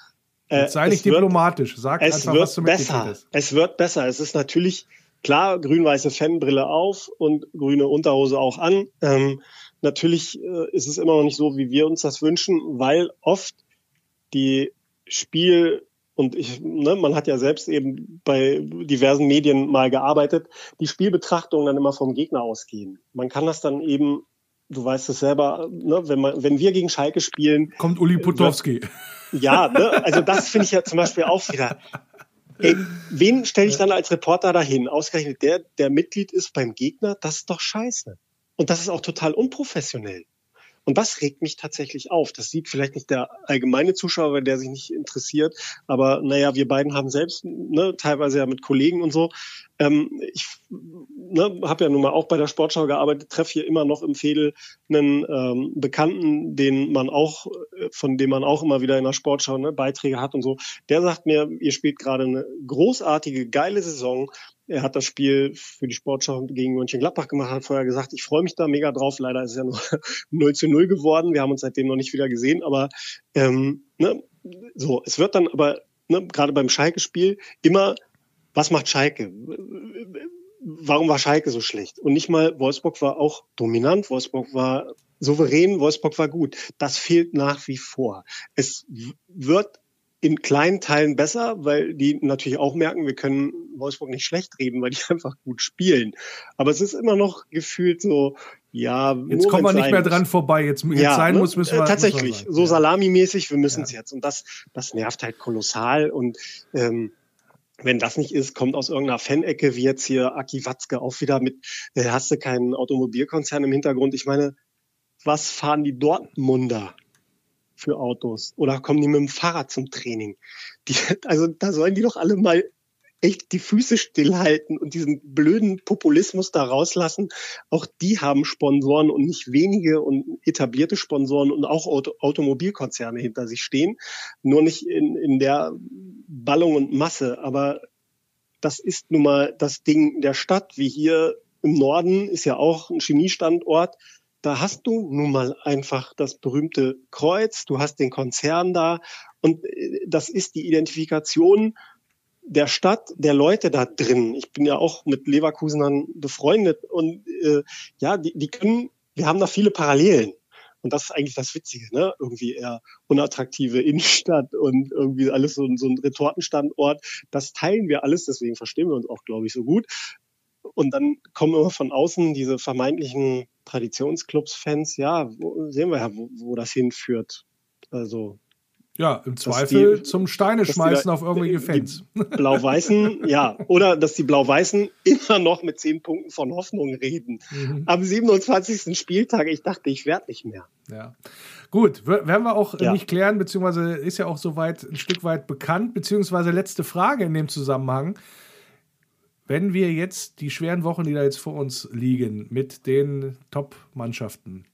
Speaker 1: Äh, sei nicht diplomatisch, sag
Speaker 4: einfach, was du besser. Ist. Es wird besser. Es ist natürlich klar, grün-weiße Fanbrille auf und grüne Unterhose auch an. Ähm, natürlich äh, ist es immer noch nicht so, wie wir uns das wünschen, weil oft die Spiel und ich, ne, man hat ja selbst eben bei diversen Medien mal gearbeitet, die Spielbetrachtungen dann immer vom Gegner ausgehen. Man kann das dann eben du weißt es selber, ne, wenn, man, wenn wir gegen Schalke spielen.
Speaker 1: Kommt Uli Potowski.
Speaker 4: Ja, ne, also das finde ich ja zum Beispiel auch wieder. Ey, wen stelle ich dann als Reporter dahin? Ausgerechnet der, der Mitglied ist beim Gegner, das ist doch scheiße. Und das ist auch total unprofessionell. Und das regt mich tatsächlich auf. Das sieht vielleicht nicht der allgemeine Zuschauer, der sich nicht interessiert. Aber naja, wir beiden haben selbst, ne, teilweise ja mit Kollegen und so. Ähm, ich ne, habe ja nun mal auch bei der Sportschau gearbeitet, treffe hier immer noch im Fädel einen ähm, Bekannten, den man auch, von dem man auch immer wieder in der Sportschau ne, Beiträge hat und so. Der sagt mir, ihr spielt gerade eine großartige, geile Saison. Er hat das Spiel für die Sportschau gegen Mönchengladbach gemacht, hat vorher gesagt, ich freue mich da mega drauf. Leider ist es ja nur 0 zu 0 geworden. Wir haben uns seitdem noch nicht wieder gesehen, aber ähm, ne, so, es wird dann aber ne, gerade beim Schalke-Spiel immer, was macht Schalke? Warum war Schalke so schlecht? Und nicht mal, Wolfsburg war auch dominant, Wolfsburg war souverän, Wolfsburg war gut. Das fehlt nach wie vor. Es wird in kleinen Teilen besser, weil die natürlich auch merken, wir können Wolfsburg nicht schlecht reden, weil die einfach gut spielen. Aber es ist immer noch gefühlt so, ja,
Speaker 1: jetzt kommen wir nicht mehr dran vorbei. Jetzt, jetzt ja, sein ne? muss, müssen wir
Speaker 4: tatsächlich müssen wir so salamimäßig. Wir müssen es ja. jetzt und das, das nervt halt kolossal und ähm, wenn das nicht ist, kommt aus irgendeiner Fan-Ecke, wie jetzt hier Aki Watzke auch wieder mit, äh, hast du keinen Automobilkonzern im Hintergrund? Ich meine, was fahren die Dortmunder? Für Autos? Oder kommen die mit dem Fahrrad zum Training? Die, also da sollen die doch alle mal echt die Füße stillhalten und diesen blöden Populismus da rauslassen. Auch die haben Sponsoren und nicht wenige und etablierte Sponsoren und auch Auto Automobilkonzerne hinter sich stehen. Nur nicht in, in der Ballung und Masse. Aber das ist nun mal das Ding der Stadt, wie hier im Norden ist ja auch ein Chemiestandort da hast du nun mal einfach das berühmte Kreuz, du hast den Konzern da und äh, das ist die Identifikation der Stadt, der Leute da drin. Ich bin ja auch mit Leverkusenern befreundet und äh, ja, die, die können, wir haben da viele Parallelen. Und das ist eigentlich das Witzige, ne? Irgendwie eher unattraktive Innenstadt und irgendwie alles so, so ein Retortenstandort. Das teilen wir alles, deswegen verstehen wir uns auch, glaube ich, so gut. Und dann kommen immer von außen diese vermeintlichen Traditionsclubs-Fans. Ja, wo, sehen wir ja, wo, wo das hinführt. Also
Speaker 1: ja, im Zweifel die, zum Steine schmeißen auf irgendwelche Fans.
Speaker 4: Blau-Weißen, ja. Oder dass die Blau-Weißen immer noch mit zehn Punkten von Hoffnung reden. Mhm. Am 27. Spieltag, ich dachte, ich werde nicht mehr.
Speaker 1: Ja. Gut, werden wir auch ja. nicht klären, beziehungsweise ist ja auch soweit ein Stück weit bekannt, beziehungsweise letzte Frage in dem Zusammenhang. Wenn wir jetzt die schweren Wochen, die da jetzt vor uns liegen, mit den Top-Mannschaften,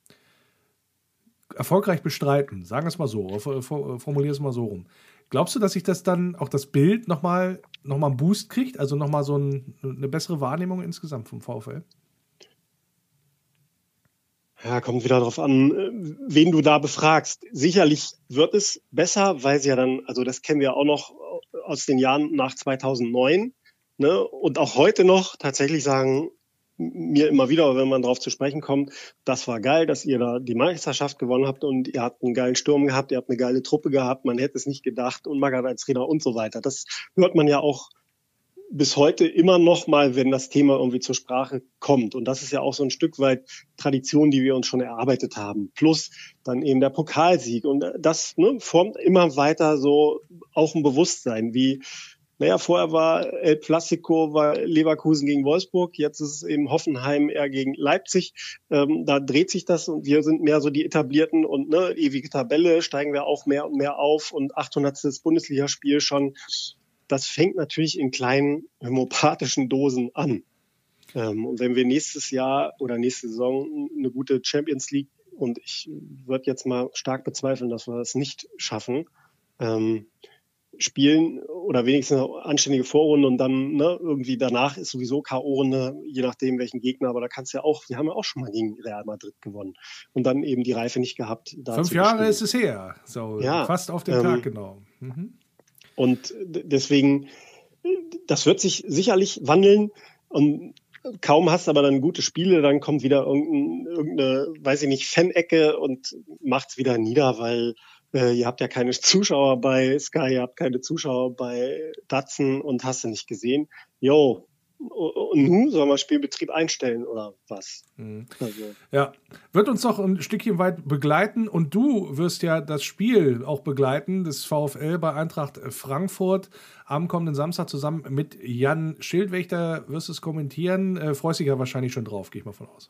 Speaker 1: erfolgreich bestreiten, sagen wir es mal so, formulier es mal so rum. Glaubst du, dass sich das dann auch das Bild nochmal noch mal einen Boost kriegt, also nochmal so ein, eine bessere Wahrnehmung insgesamt vom VfL?
Speaker 4: Ja, kommt wieder darauf an, wen du da befragst. Sicherlich wird es besser, weil sie ja dann, also das kennen wir auch noch aus den Jahren nach 2009 ne, und auch heute noch tatsächlich sagen mir immer wieder, wenn man darauf zu sprechen kommt, das war geil, dass ihr da die Meisterschaft gewonnen habt und ihr habt einen geilen Sturm gehabt, ihr habt eine geile Truppe gehabt, man hätte es nicht gedacht und Magath als Trainer und so weiter. Das hört man ja auch bis heute immer noch mal, wenn das Thema irgendwie zur Sprache kommt. Und das ist ja auch so ein Stück weit Tradition, die wir uns schon erarbeitet haben. Plus dann eben der Pokalsieg. Und das ne, formt immer weiter so auch ein Bewusstsein, wie, naja, vorher war El Plastico, war Leverkusen gegen Wolfsburg, jetzt ist es eben Hoffenheim eher gegen Leipzig. Ähm, da dreht sich das und wir sind mehr so die etablierten und ne, ewige Tabelle, steigen wir auch mehr und mehr auf und 800. Bundesligaspiel schon das fängt natürlich in kleinen homöopathischen Dosen an. Ähm, und wenn wir nächstes Jahr oder nächste Saison eine gute Champions League und ich würde jetzt mal stark bezweifeln, dass wir das nicht schaffen, ähm, spielen oder wenigstens eine anständige Vorrunde und dann ne, irgendwie danach ist sowieso K.O.-Runde, je nachdem welchen Gegner, aber da kannst du ja auch, wir haben ja auch schon mal gegen Real Madrid gewonnen und dann eben die Reife nicht gehabt.
Speaker 1: Fünf Jahre ist es her, so ja, fast auf den ähm, Tag genau. Mhm.
Speaker 4: Und deswegen, das wird sich sicherlich wandeln. Und kaum hast aber dann gute Spiele, dann kommt wieder irgendeine, weiß ich nicht, Fan-Ecke und macht's wieder nieder, weil äh, ihr habt ja keine Zuschauer bei Sky, ihr habt keine Zuschauer bei Datsen und hast du nicht gesehen. Jo, und nun sollen wir Spielbetrieb einstellen oder was?
Speaker 1: Mhm. Also. Ja, wird uns noch ein Stückchen weit begleiten und du wirst ja das Spiel auch begleiten, das VfL bei Eintracht Frankfurt am kommenden Samstag zusammen mit Jan Schildwächter. Wirst du es kommentieren? Äh, freust dich ja wahrscheinlich schon drauf, gehe ich mal von aus.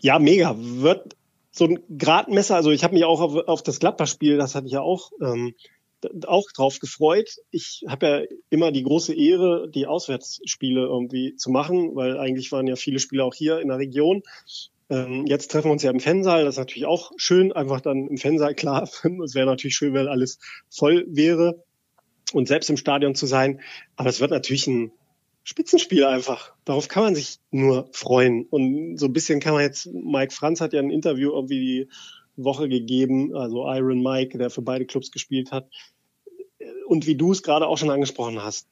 Speaker 4: Ja, mega. Wird so ein Gradmesser, also ich habe mich auch auf, auf das Gladbach-Spiel, das hatte ich ja auch. Ähm, auch drauf gefreut. Ich habe ja immer die große Ehre, die Auswärtsspiele irgendwie zu machen, weil eigentlich waren ja viele Spiele auch hier in der Region. Ähm, jetzt treffen wir uns ja im Fansaal, das ist natürlich auch schön, einfach dann im Fansaal, klar, es wäre natürlich schön, wenn alles voll wäre und selbst im Stadion zu sein, aber es wird natürlich ein Spitzenspiel einfach. Darauf kann man sich nur freuen. Und so ein bisschen kann man jetzt, Mike Franz hat ja ein Interview irgendwie die Woche gegeben, also Iron Mike, der für beide Clubs gespielt hat. Und wie du es gerade auch schon angesprochen hast,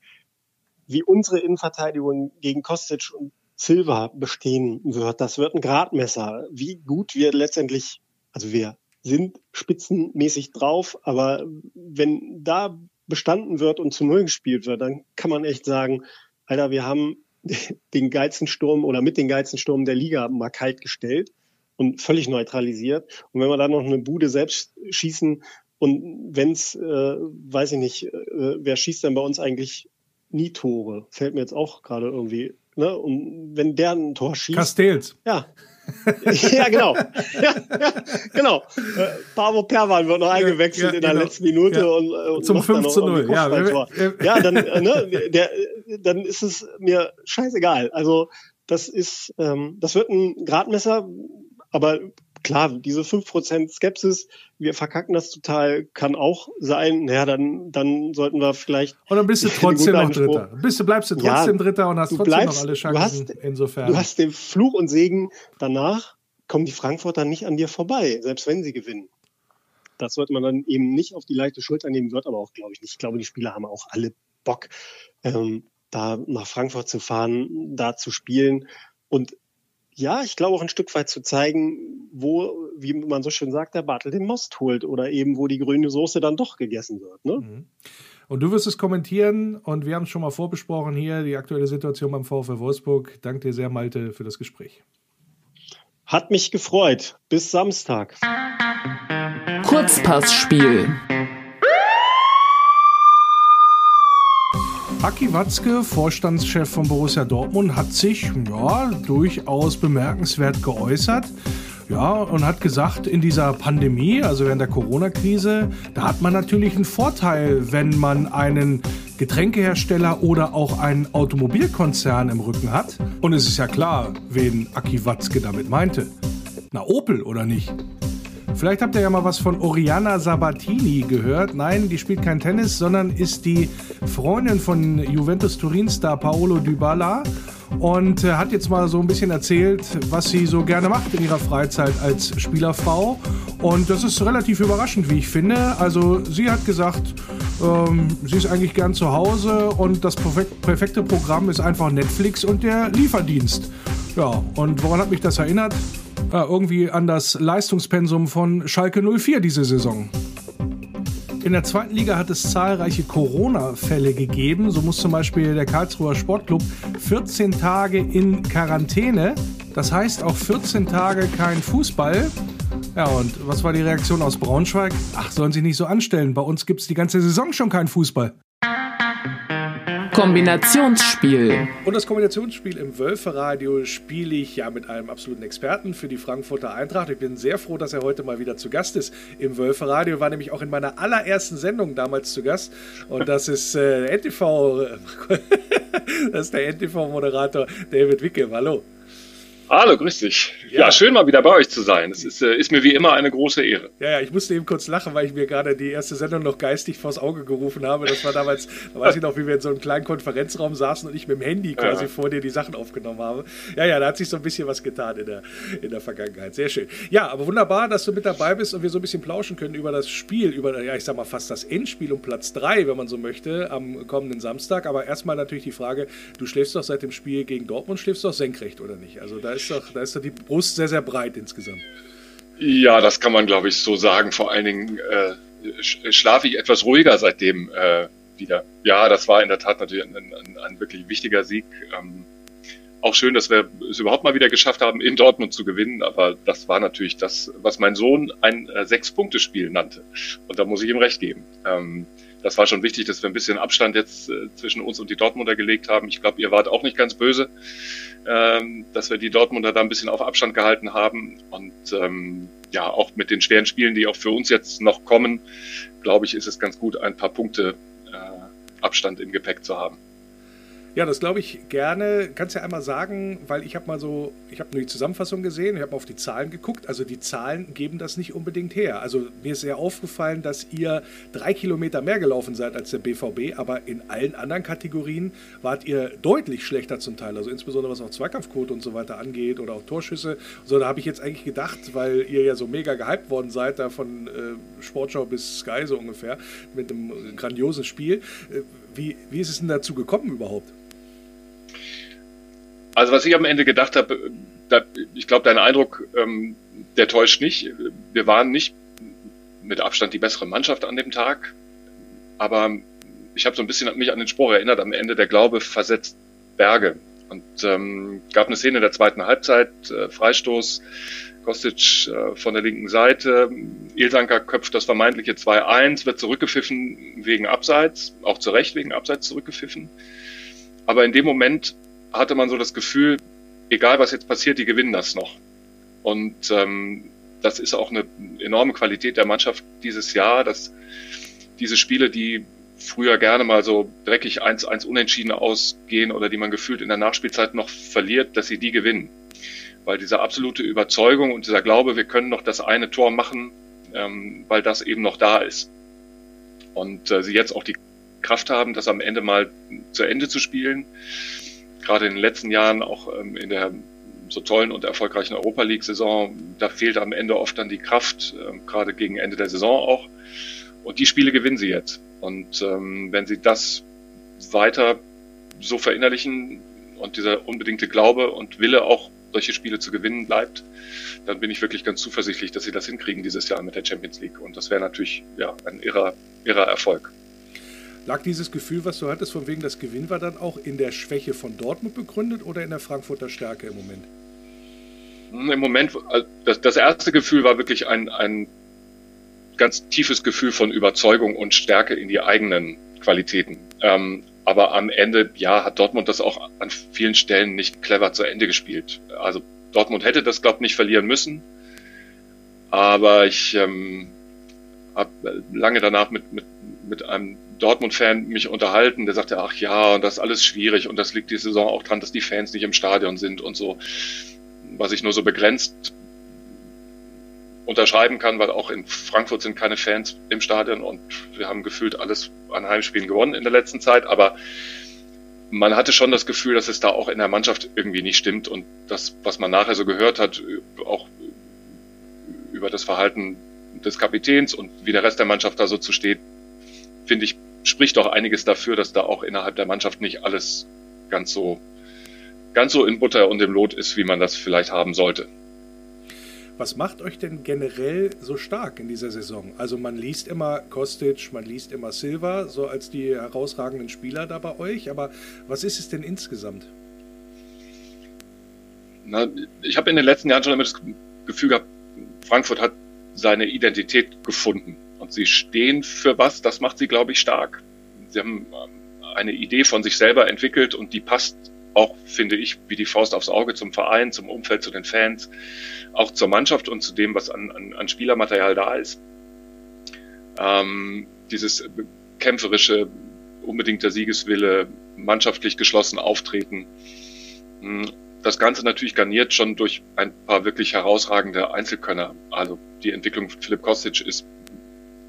Speaker 4: wie unsere Innenverteidigung gegen Kostic und Silva bestehen wird, das wird ein Gradmesser. Wie gut wir letztendlich, also wir sind spitzenmäßig drauf, aber wenn da bestanden wird und zu Null gespielt wird, dann kann man echt sagen, Alter, wir haben den geilsten Sturm oder mit den geilsten Sturm der Liga mal kalt gestellt und völlig neutralisiert. Und wenn wir dann noch eine Bude selbst schießen und wenn's, äh, weiß ich nicht, äh, wer schießt denn bei uns eigentlich nie Tore? Fällt mir jetzt auch gerade irgendwie. Ne? Und wenn der ein Tor schießt.
Speaker 1: Castells.
Speaker 4: Ja. ja, genau. Ja, ja, genau. Äh, Pavo Perwan wird noch eingewechselt ja, in der genau. letzten Minute und, äh, und
Speaker 1: zum 5 zu 0. Ja,
Speaker 4: ja, dann, äh, ne, der, dann ist es mir scheißegal. Also das ist, ähm, das wird ein Gradmesser. Aber klar, diese 5% Skepsis, wir verkacken das total, kann auch sein. Naja, dann, dann sollten wir vielleicht.
Speaker 1: Und dann bist du trotzdem noch Dritter. Bist du, bleibst du trotzdem ja, Dritter und hast trotzdem bleibst, noch alle Chancen.
Speaker 4: Du hast, insofern. Du hast den Fluch und Segen danach, kommen die Frankfurter nicht an dir vorbei, selbst wenn sie gewinnen. Das sollte man dann eben nicht auf die leichte Schulter nehmen, wird aber auch, glaube ich, nicht. Ich glaube, die Spieler haben auch alle Bock, ähm, da nach Frankfurt zu fahren, da zu spielen. Und ja, ich glaube auch ein Stück weit zu zeigen, wo, wie man so schön sagt, der Bartel den Most holt oder eben, wo die grüne Soße dann doch gegessen wird. Ne? Mhm.
Speaker 1: Und du wirst es kommentieren und wir haben es schon mal vorbesprochen hier, die aktuelle Situation beim VfL Wolfsburg. Danke dir sehr, Malte, für das Gespräch.
Speaker 4: Hat mich gefreut. Bis Samstag.
Speaker 2: Kurzpassspiel.
Speaker 1: Aki Watzke, Vorstandschef von Borussia Dortmund, hat sich ja, durchaus bemerkenswert geäußert. Ja, und hat gesagt, in dieser Pandemie, also während der Corona-Krise, da hat man natürlich einen Vorteil, wenn man einen Getränkehersteller oder auch einen Automobilkonzern im Rücken hat. Und es ist ja klar, wen Aki Watzke damit meinte. Na, Opel oder nicht? Vielleicht habt ihr ja mal was von Oriana Sabatini gehört. Nein, die spielt kein Tennis, sondern ist die Freundin von Juventus Turin-Star Paolo Dybala und äh, hat jetzt mal so ein bisschen erzählt, was sie so gerne macht in ihrer Freizeit als Spielerfrau. Und das ist relativ überraschend, wie ich finde. Also sie hat gesagt, ähm, sie ist eigentlich gern zu Hause und das perfekte Programm ist einfach Netflix und der Lieferdienst. Ja, und woran hat mich das erinnert? Ja, irgendwie an das Leistungspensum von Schalke 04 diese Saison. In der zweiten Liga hat es zahlreiche Corona-Fälle gegeben. So muss zum Beispiel der Karlsruher Sportclub 14 Tage in Quarantäne. Das heißt auch 14 Tage kein Fußball. Ja, und was war die Reaktion aus Braunschweig? Ach, sollen Sie nicht so anstellen. Bei uns gibt es die ganze Saison schon keinen Fußball.
Speaker 2: Kombinationsspiel.
Speaker 1: Und das Kombinationsspiel im Wölferadio spiele ich ja mit einem absoluten Experten für die Frankfurter Eintracht. Ich bin sehr froh, dass er heute mal wieder zu Gast ist im Wölferadio. War nämlich auch in meiner allerersten Sendung damals zu Gast. Und das ist äh, NTV, das ist der NTV-Moderator David Wicke. Hallo.
Speaker 5: Hallo, grüß dich. Ja. ja. schön mal wieder bei euch zu sein. Es ist, äh, ist, mir wie immer eine große Ehre.
Speaker 1: Ja, ja, ich musste eben kurz lachen, weil ich mir gerade die erste Sendung noch geistig vors Auge gerufen habe. Das war damals, da weiß ich noch, wie wir in so einem kleinen Konferenzraum saßen und ich mit dem Handy quasi ja. vor dir die Sachen aufgenommen habe. Ja, ja, da hat sich so ein bisschen was getan in der, in der Vergangenheit. Sehr schön. Ja, aber wunderbar, dass du mit dabei bist und wir so ein bisschen plauschen können über das Spiel, über, ja, ich sag mal fast das Endspiel um Platz 3, wenn man so möchte, am kommenden Samstag. Aber erstmal natürlich die Frage, du schläfst doch seit dem Spiel gegen Dortmund, schläfst doch senkrecht, oder nicht? Also da ist doch, da ist doch die Brust sehr, sehr breit insgesamt.
Speaker 5: Ja, das kann man, glaube ich, so sagen. Vor allen Dingen äh, schlafe ich etwas ruhiger seitdem äh, wieder. Ja, das war in der Tat natürlich ein, ein, ein wirklich wichtiger Sieg. Ähm, auch schön, dass wir es überhaupt mal wieder geschafft haben, in Dortmund zu gewinnen. Aber das war natürlich das, was mein Sohn ein äh, Sechs-Punkte-Spiel nannte. Und da muss ich ihm recht geben. Ähm, das war schon wichtig, dass wir ein bisschen Abstand jetzt äh, zwischen uns und die Dortmunder gelegt haben. Ich glaube, ihr wart auch nicht ganz böse, ähm, dass wir die Dortmunder da ein bisschen auf Abstand gehalten haben. Und ähm, ja, auch mit den schweren Spielen, die auch für uns jetzt noch kommen, glaube ich, ist es ganz gut, ein paar Punkte äh, Abstand im Gepäck zu haben.
Speaker 1: Ja, das glaube ich gerne. Kannst ja einmal sagen, weil ich habe mal so, ich habe nur die Zusammenfassung gesehen, ich habe mal auf die Zahlen geguckt. Also die Zahlen geben das nicht unbedingt her. Also mir ist sehr aufgefallen, dass ihr drei Kilometer mehr gelaufen seid als der BVB, aber in allen anderen Kategorien wart ihr deutlich schlechter zum Teil. Also insbesondere was auch Zweikampfquote und so weiter angeht oder auch Torschüsse. So, da habe ich jetzt eigentlich gedacht, weil ihr ja so mega gehypt worden seid, da von äh, Sportschau bis Sky so ungefähr, mit einem grandiosen Spiel. Äh, wie, wie ist es denn dazu gekommen überhaupt?
Speaker 5: Also was ich am Ende gedacht habe, da, ich glaube, dein Eindruck, ähm, der täuscht nicht. Wir waren nicht mit Abstand die bessere Mannschaft an dem Tag, aber ich habe so ein bisschen mich an den Spruch erinnert, am Ende der Glaube versetzt Berge. Und ähm, gab eine Szene in der zweiten Halbzeit, äh, Freistoß, Kostic äh, von der linken Seite, Ilsanker köpft das vermeintliche 2-1, wird zurückgepfiffen wegen Abseits, auch zu Recht wegen Abseits zurückgepfiffen. Aber in dem Moment hatte man so das Gefühl, egal was jetzt passiert, die gewinnen das noch. Und ähm, das ist auch eine enorme Qualität der Mannschaft dieses Jahr, dass diese Spiele, die früher gerne mal so dreckig 1-1 unentschieden ausgehen oder die man gefühlt in der Nachspielzeit noch verliert, dass sie die gewinnen. Weil diese absolute Überzeugung und dieser Glaube, wir können noch das eine Tor machen, ähm, weil das eben noch da ist. Und äh, sie jetzt auch die Kraft haben, das am Ende mal zu Ende zu spielen gerade in den letzten Jahren auch ähm, in der so tollen und erfolgreichen Europa League-Saison, da fehlt am Ende oft dann die Kraft, äh, gerade gegen Ende der Saison auch. Und die Spiele gewinnen sie jetzt. Und ähm, wenn sie das weiter so verinnerlichen und dieser unbedingte Glaube und Wille auch solche Spiele zu gewinnen bleibt, dann bin ich wirklich ganz zuversichtlich, dass sie das hinkriegen dieses Jahr mit der Champions League. Und das wäre natürlich ja, ein irrer, irrer Erfolg.
Speaker 1: Lag dieses Gefühl, was du hattest, von wegen das Gewinn war dann auch in der Schwäche von Dortmund begründet oder in der Frankfurter Stärke im Moment?
Speaker 5: Hm, Im Moment, äh, das, das erste Gefühl war wirklich ein, ein ganz tiefes Gefühl von Überzeugung und Stärke in die eigenen Qualitäten. Ähm, aber am Ende, ja, hat Dortmund das auch an vielen Stellen nicht clever zu Ende gespielt. Also Dortmund hätte das, glaube ich, nicht verlieren müssen. Aber ich ähm, habe lange danach mit, mit, mit einem Dortmund-Fan mich unterhalten, der sagte, ach ja, und das ist alles schwierig und das liegt die Saison auch dran, dass die Fans nicht im Stadion sind und so, was ich nur so begrenzt unterschreiben kann, weil auch in Frankfurt sind keine Fans im Stadion und wir haben gefühlt alles an Heimspielen gewonnen in der letzten Zeit, aber man hatte schon das Gefühl, dass es da auch in der Mannschaft irgendwie nicht stimmt und das, was man nachher so gehört hat, auch über das Verhalten des Kapitäns und wie der Rest der Mannschaft da so zu steht, finde ich, spricht auch einiges dafür, dass da auch innerhalb der Mannschaft nicht alles ganz so, ganz so in Butter und im Lot ist, wie man das vielleicht haben sollte.
Speaker 1: Was macht euch denn generell so stark in dieser Saison? Also man liest immer Kostic, man liest immer Silva, so als die herausragenden Spieler da bei euch, aber was ist es denn insgesamt?
Speaker 5: Na, ich habe in den letzten Jahren schon immer das Gefühl gehabt, Frankfurt hat seine Identität gefunden und sie stehen für was, das macht sie, glaube ich, stark. Sie haben eine Idee von sich selber entwickelt und die passt auch, finde ich, wie die Faust aufs Auge zum Verein, zum Umfeld, zu den Fans, auch zur Mannschaft und zu dem, was an, an, an Spielermaterial da ist. Ähm, dieses kämpferische, unbedingter Siegeswille, mannschaftlich geschlossen auftreten. Hm, das Ganze natürlich garniert schon durch ein paar wirklich herausragende Einzelkönner. Also die Entwicklung von Philipp Kostic ist,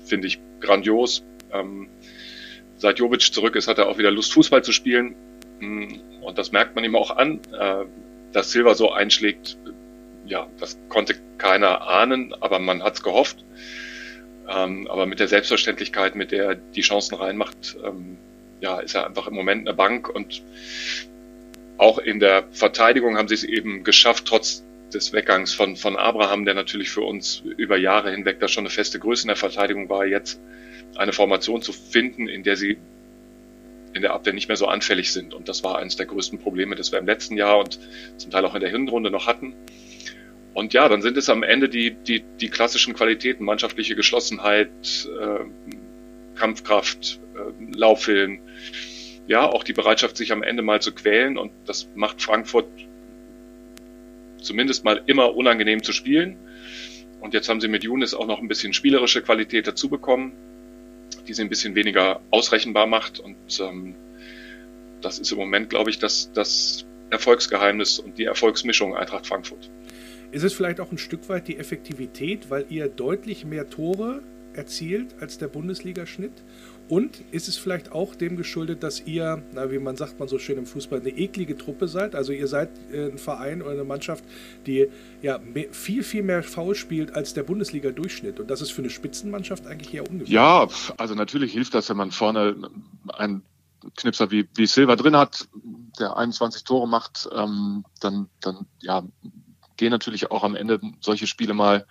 Speaker 5: finde ich, grandios. Ähm, seit Jovic zurück ist, hat er auch wieder Lust, Fußball zu spielen. Hm, und das merkt man ihm auch an, äh, dass Silva so einschlägt. Ja, das konnte keiner ahnen, aber man hat's gehofft. Ähm, aber mit der Selbstverständlichkeit, mit der er die Chancen reinmacht, ähm, ja, ist er einfach im Moment eine Bank und auch in der Verteidigung haben sie es eben geschafft, trotz des Weggangs von, von Abraham, der natürlich für uns über Jahre hinweg da schon eine feste Größe in der Verteidigung war, jetzt eine Formation zu finden, in der sie in der Abwehr nicht mehr so anfällig sind. Und das war eines der größten Probleme, das wir im letzten Jahr und zum Teil auch in der Hinrunde noch hatten. Und ja, dann sind es am Ende die, die, die klassischen Qualitäten, mannschaftliche Geschlossenheit, äh, Kampfkraft, äh, Laufwillen, ja, auch die Bereitschaft, sich am Ende mal zu quälen. Und das macht Frankfurt zumindest mal immer unangenehm zu spielen. Und jetzt haben sie mit Younes auch noch ein bisschen spielerische Qualität dazu bekommen die sie ein bisschen weniger ausrechenbar macht. Und ähm, das ist im Moment, glaube ich, das, das Erfolgsgeheimnis und die Erfolgsmischung Eintracht Frankfurt.
Speaker 1: Ist es vielleicht auch ein Stück weit die Effektivität, weil ihr deutlich mehr Tore erzielt als der Bundesliga-Schnitt? Und ist es vielleicht auch dem geschuldet, dass ihr, na, wie man sagt man so schön im Fußball, eine eklige Truppe seid? Also ihr seid äh, ein Verein oder eine Mannschaft, die ja viel, viel mehr faul spielt als der Bundesliga-Durchschnitt. Und das ist für eine Spitzenmannschaft eigentlich eher ungewöhnlich.
Speaker 5: Ja, also natürlich hilft das, wenn man vorne einen Knipser wie, wie Silva drin hat, der 21 Tore macht, ähm, dann, dann ja, gehen natürlich auch am Ende solche Spiele mal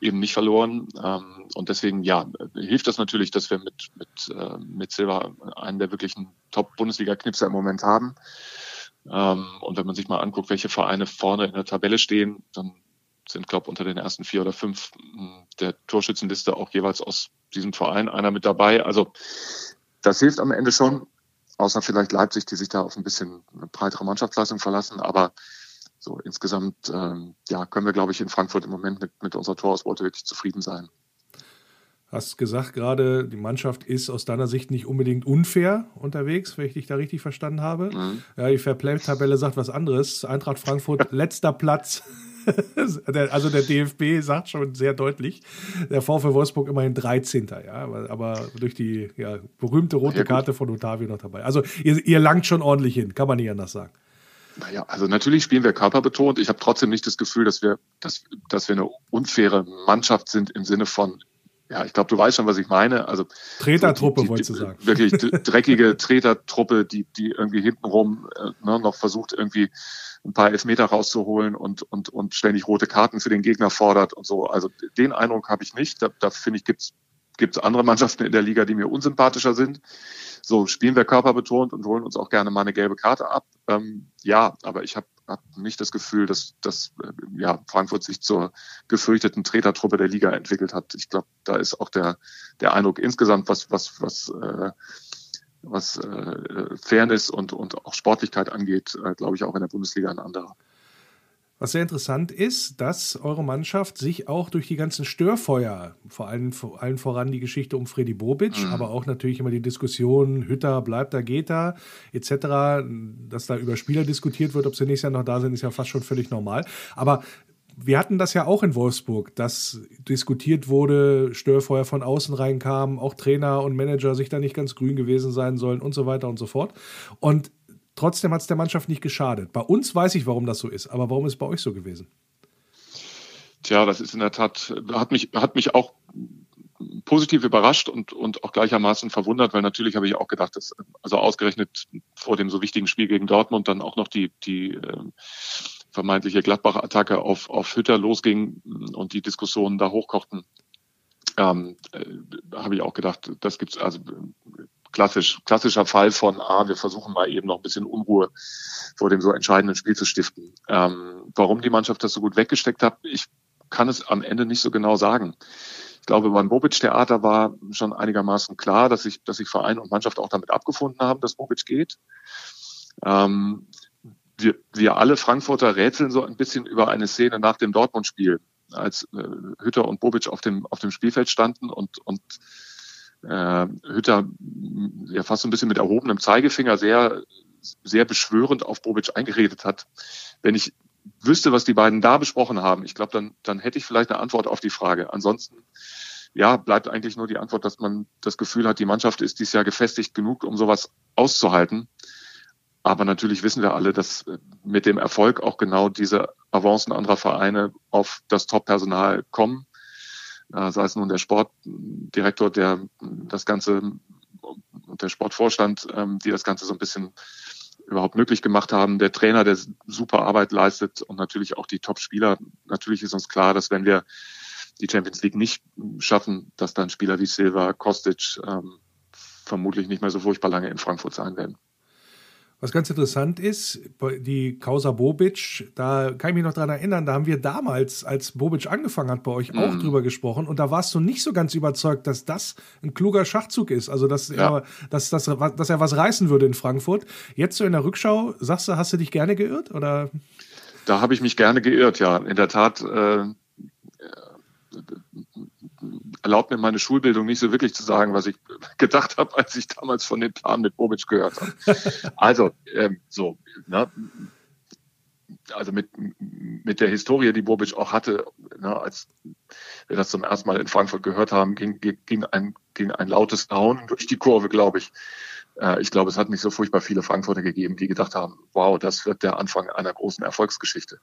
Speaker 5: eben nicht verloren. Ähm, und deswegen, ja, hilft das natürlich, dass wir mit, mit, äh, mit Silva einen der wirklichen Top-Bundesliga-Knipser im Moment haben. Ähm, und wenn man sich mal anguckt, welche Vereine vorne in der Tabelle stehen, dann sind, glaube unter den ersten vier oder fünf hm, der Torschützenliste auch jeweils aus diesem Verein einer mit dabei. Also das hilft am Ende schon, außer vielleicht Leipzig, die sich da auf ein bisschen breitere Mannschaftsleistung verlassen. Aber so insgesamt ähm, ja, können wir, glaube ich, in Frankfurt im Moment mit, mit unserer Torausbeute wirklich zufrieden sein.
Speaker 1: Hast gesagt gerade, die Mannschaft ist aus deiner Sicht nicht unbedingt unfair unterwegs, wenn ich dich da richtig verstanden habe. Mhm. Ja, die Fairplay-Tabelle sagt was anderes. Eintracht Frankfurt letzter Platz. also der DFB sagt schon sehr deutlich, der VfL Wolfsburg immerhin 13. Ja, aber durch die ja, berühmte rote Karte von Otavio noch dabei. Also ihr, ihr langt schon ordentlich hin, kann man nicht anders sagen.
Speaker 5: Naja, also natürlich spielen wir körperbetont. Ich habe trotzdem nicht das Gefühl, dass wir, dass, dass wir eine unfaire Mannschaft sind im Sinne von, ja, ich glaube, du weißt schon, was ich meine. Also
Speaker 1: Tretertruppe, so wolltest du sagen.
Speaker 5: Wirklich dreckige Tretertruppe, die, die irgendwie hintenrum äh, ne, noch versucht, irgendwie ein paar Elfmeter rauszuholen und, und, und ständig rote Karten für den Gegner fordert und so. Also den Eindruck habe ich nicht. Da, da finde ich, gibt's gibt's andere Mannschaften in der Liga, die mir unsympathischer sind. So spielen wir körperbetont und holen uns auch gerne mal eine gelbe Karte ab. Ähm, ja, aber ich habe hab nicht das Gefühl, dass, dass äh, ja, Frankfurt sich zur gefürchteten Tretertruppe der Liga entwickelt hat. Ich glaube, da ist auch der, der Eindruck insgesamt, was, was, was, äh, was äh, Fairness und, und auch Sportlichkeit angeht, äh, glaube ich, auch in der Bundesliga ein anderer.
Speaker 1: Was sehr interessant ist, dass eure Mannschaft sich auch durch die ganzen Störfeuer, vor allem vor allen voran die Geschichte um Freddy Bobic, mhm. aber auch natürlich immer die Diskussion, Hütter bleibt da, geht da, etc., dass da über Spieler diskutiert wird, ob sie nächstes Jahr noch da sind, ist ja fast schon völlig normal. Aber wir hatten das ja auch in Wolfsburg, dass diskutiert wurde, Störfeuer von außen reinkam, auch Trainer und Manager sich da nicht ganz grün gewesen sein sollen und so weiter und so fort. Und trotzdem hat es der Mannschaft nicht geschadet. Bei uns weiß ich, warum das so ist, aber warum ist es bei euch so gewesen?
Speaker 5: Tja, das ist in der Tat, hat mich, hat mich auch positiv überrascht und, und auch gleichermaßen verwundert, weil natürlich habe ich auch gedacht, dass also ausgerechnet vor dem so wichtigen Spiel gegen Dortmund dann auch noch die, die äh, vermeintliche Gladbach-Attacke auf, auf Hütter losging und die Diskussionen da hochkochten. Ähm, äh, habe ich auch gedacht, das gibt's also klassisch, klassischer Fall von, ah, wir versuchen mal eben noch ein bisschen Unruhe vor dem so entscheidenden Spiel zu stiften. Ähm, warum die Mannschaft das so gut weggesteckt hat, ich kann es am Ende nicht so genau sagen. Ich glaube, beim Bobic-Theater war schon einigermaßen klar, dass sich, dass sich Verein und Mannschaft auch damit abgefunden haben, dass Bobic geht. Ähm, wir, wir alle Frankfurter rätseln so ein bisschen über eine Szene nach dem Dortmund-Spiel, als äh, Hütter und Bobic auf dem, auf dem Spielfeld standen und, und äh, Hütter ja fast so ein bisschen mit erhobenem Zeigefinger sehr, sehr beschwörend auf Bobic eingeredet hat. Wenn ich wüsste, was die beiden da besprochen haben, ich glaube, dann, dann hätte ich vielleicht eine Antwort auf die Frage. Ansonsten, ja, bleibt eigentlich nur die Antwort, dass man das Gefühl hat, die Mannschaft ist dies Jahr gefestigt genug, um sowas auszuhalten. Aber natürlich wissen wir alle, dass mit dem Erfolg auch genau diese Avancen anderer Vereine auf das Top-Personal kommen. Äh, sei es nun der Sportdirektor, der das Ganze und der Sportvorstand, ähm, die das Ganze so ein bisschen überhaupt möglich gemacht haben, der Trainer, der super Arbeit leistet und natürlich auch die Top-Spieler. Natürlich ist uns klar, dass wenn wir die Champions League nicht schaffen, dass dann Spieler wie Silva, Kostic ähm, vermutlich nicht mehr so furchtbar lange in Frankfurt sein werden.
Speaker 1: Was ganz interessant ist, die Causa Bobic, da kann ich mich noch dran erinnern, da haben wir damals, als Bobic angefangen hat, bei euch auch mm. drüber gesprochen und da warst du nicht so ganz überzeugt, dass das ein kluger Schachzug ist, also dass, ja. er, dass, dass, dass er was reißen würde in Frankfurt. Jetzt so in der Rückschau, sagst du, hast du dich gerne geirrt oder?
Speaker 5: Da habe ich mich gerne geirrt, ja. In der Tat äh, erlaubt mir meine Schulbildung nicht so wirklich zu sagen, was ich gedacht habe, als ich damals von dem Plan mit Bobic gehört habe. Also, ähm, so, ne? also mit, mit der Historie, die Bobic auch hatte, ne, als wir das zum ersten Mal in Frankfurt gehört haben, ging, ging, ein, ging ein lautes Down durch die Kurve, glaube ich. Äh, ich glaube, es hat nicht so furchtbar viele Frankfurter gegeben, die gedacht haben, wow, das wird der Anfang einer großen Erfolgsgeschichte.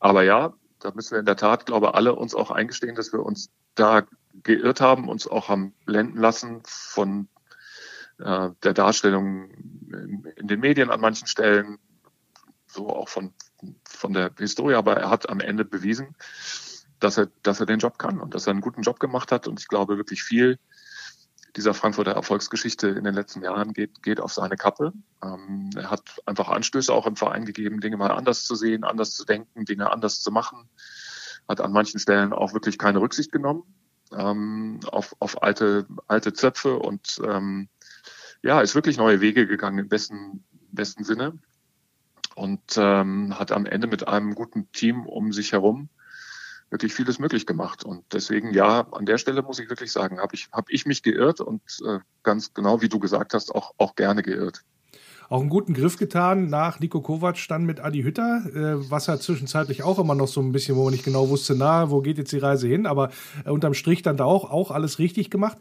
Speaker 5: Aber ja, da müssen wir in der Tat, glaube ich, alle uns auch eingestehen, dass wir uns da geirrt haben, uns auch haben blenden lassen von äh, der Darstellung in, den Medien an manchen Stellen, so auch von, von der Historie. Aber er hat am Ende bewiesen, dass er, dass er den Job kann und dass er einen guten Job gemacht hat. Und ich glaube wirklich viel dieser Frankfurter Erfolgsgeschichte in den letzten Jahren geht, geht auf seine Kappe. Ähm, er hat einfach Anstöße auch im Verein gegeben, Dinge mal anders zu sehen, anders zu denken, Dinge anders zu machen. Hat an manchen Stellen auch wirklich keine Rücksicht genommen ähm, auf, auf alte, alte Zöpfe und ähm, ja, ist wirklich neue Wege gegangen im besten, besten Sinne und ähm, hat am Ende mit einem guten Team um sich herum wirklich vieles möglich gemacht. Und deswegen, ja, an der Stelle muss ich wirklich sagen, habe ich, hab ich mich geirrt und äh, ganz genau, wie du gesagt hast, auch, auch gerne geirrt
Speaker 1: auch einen guten Griff getan nach Nico Kovac dann mit Adi Hütter, äh, was ja zwischenzeitlich auch immer noch so ein bisschen, wo man nicht genau wusste, na, wo geht jetzt die Reise hin, aber äh, unterm Strich dann da auch, auch alles richtig gemacht.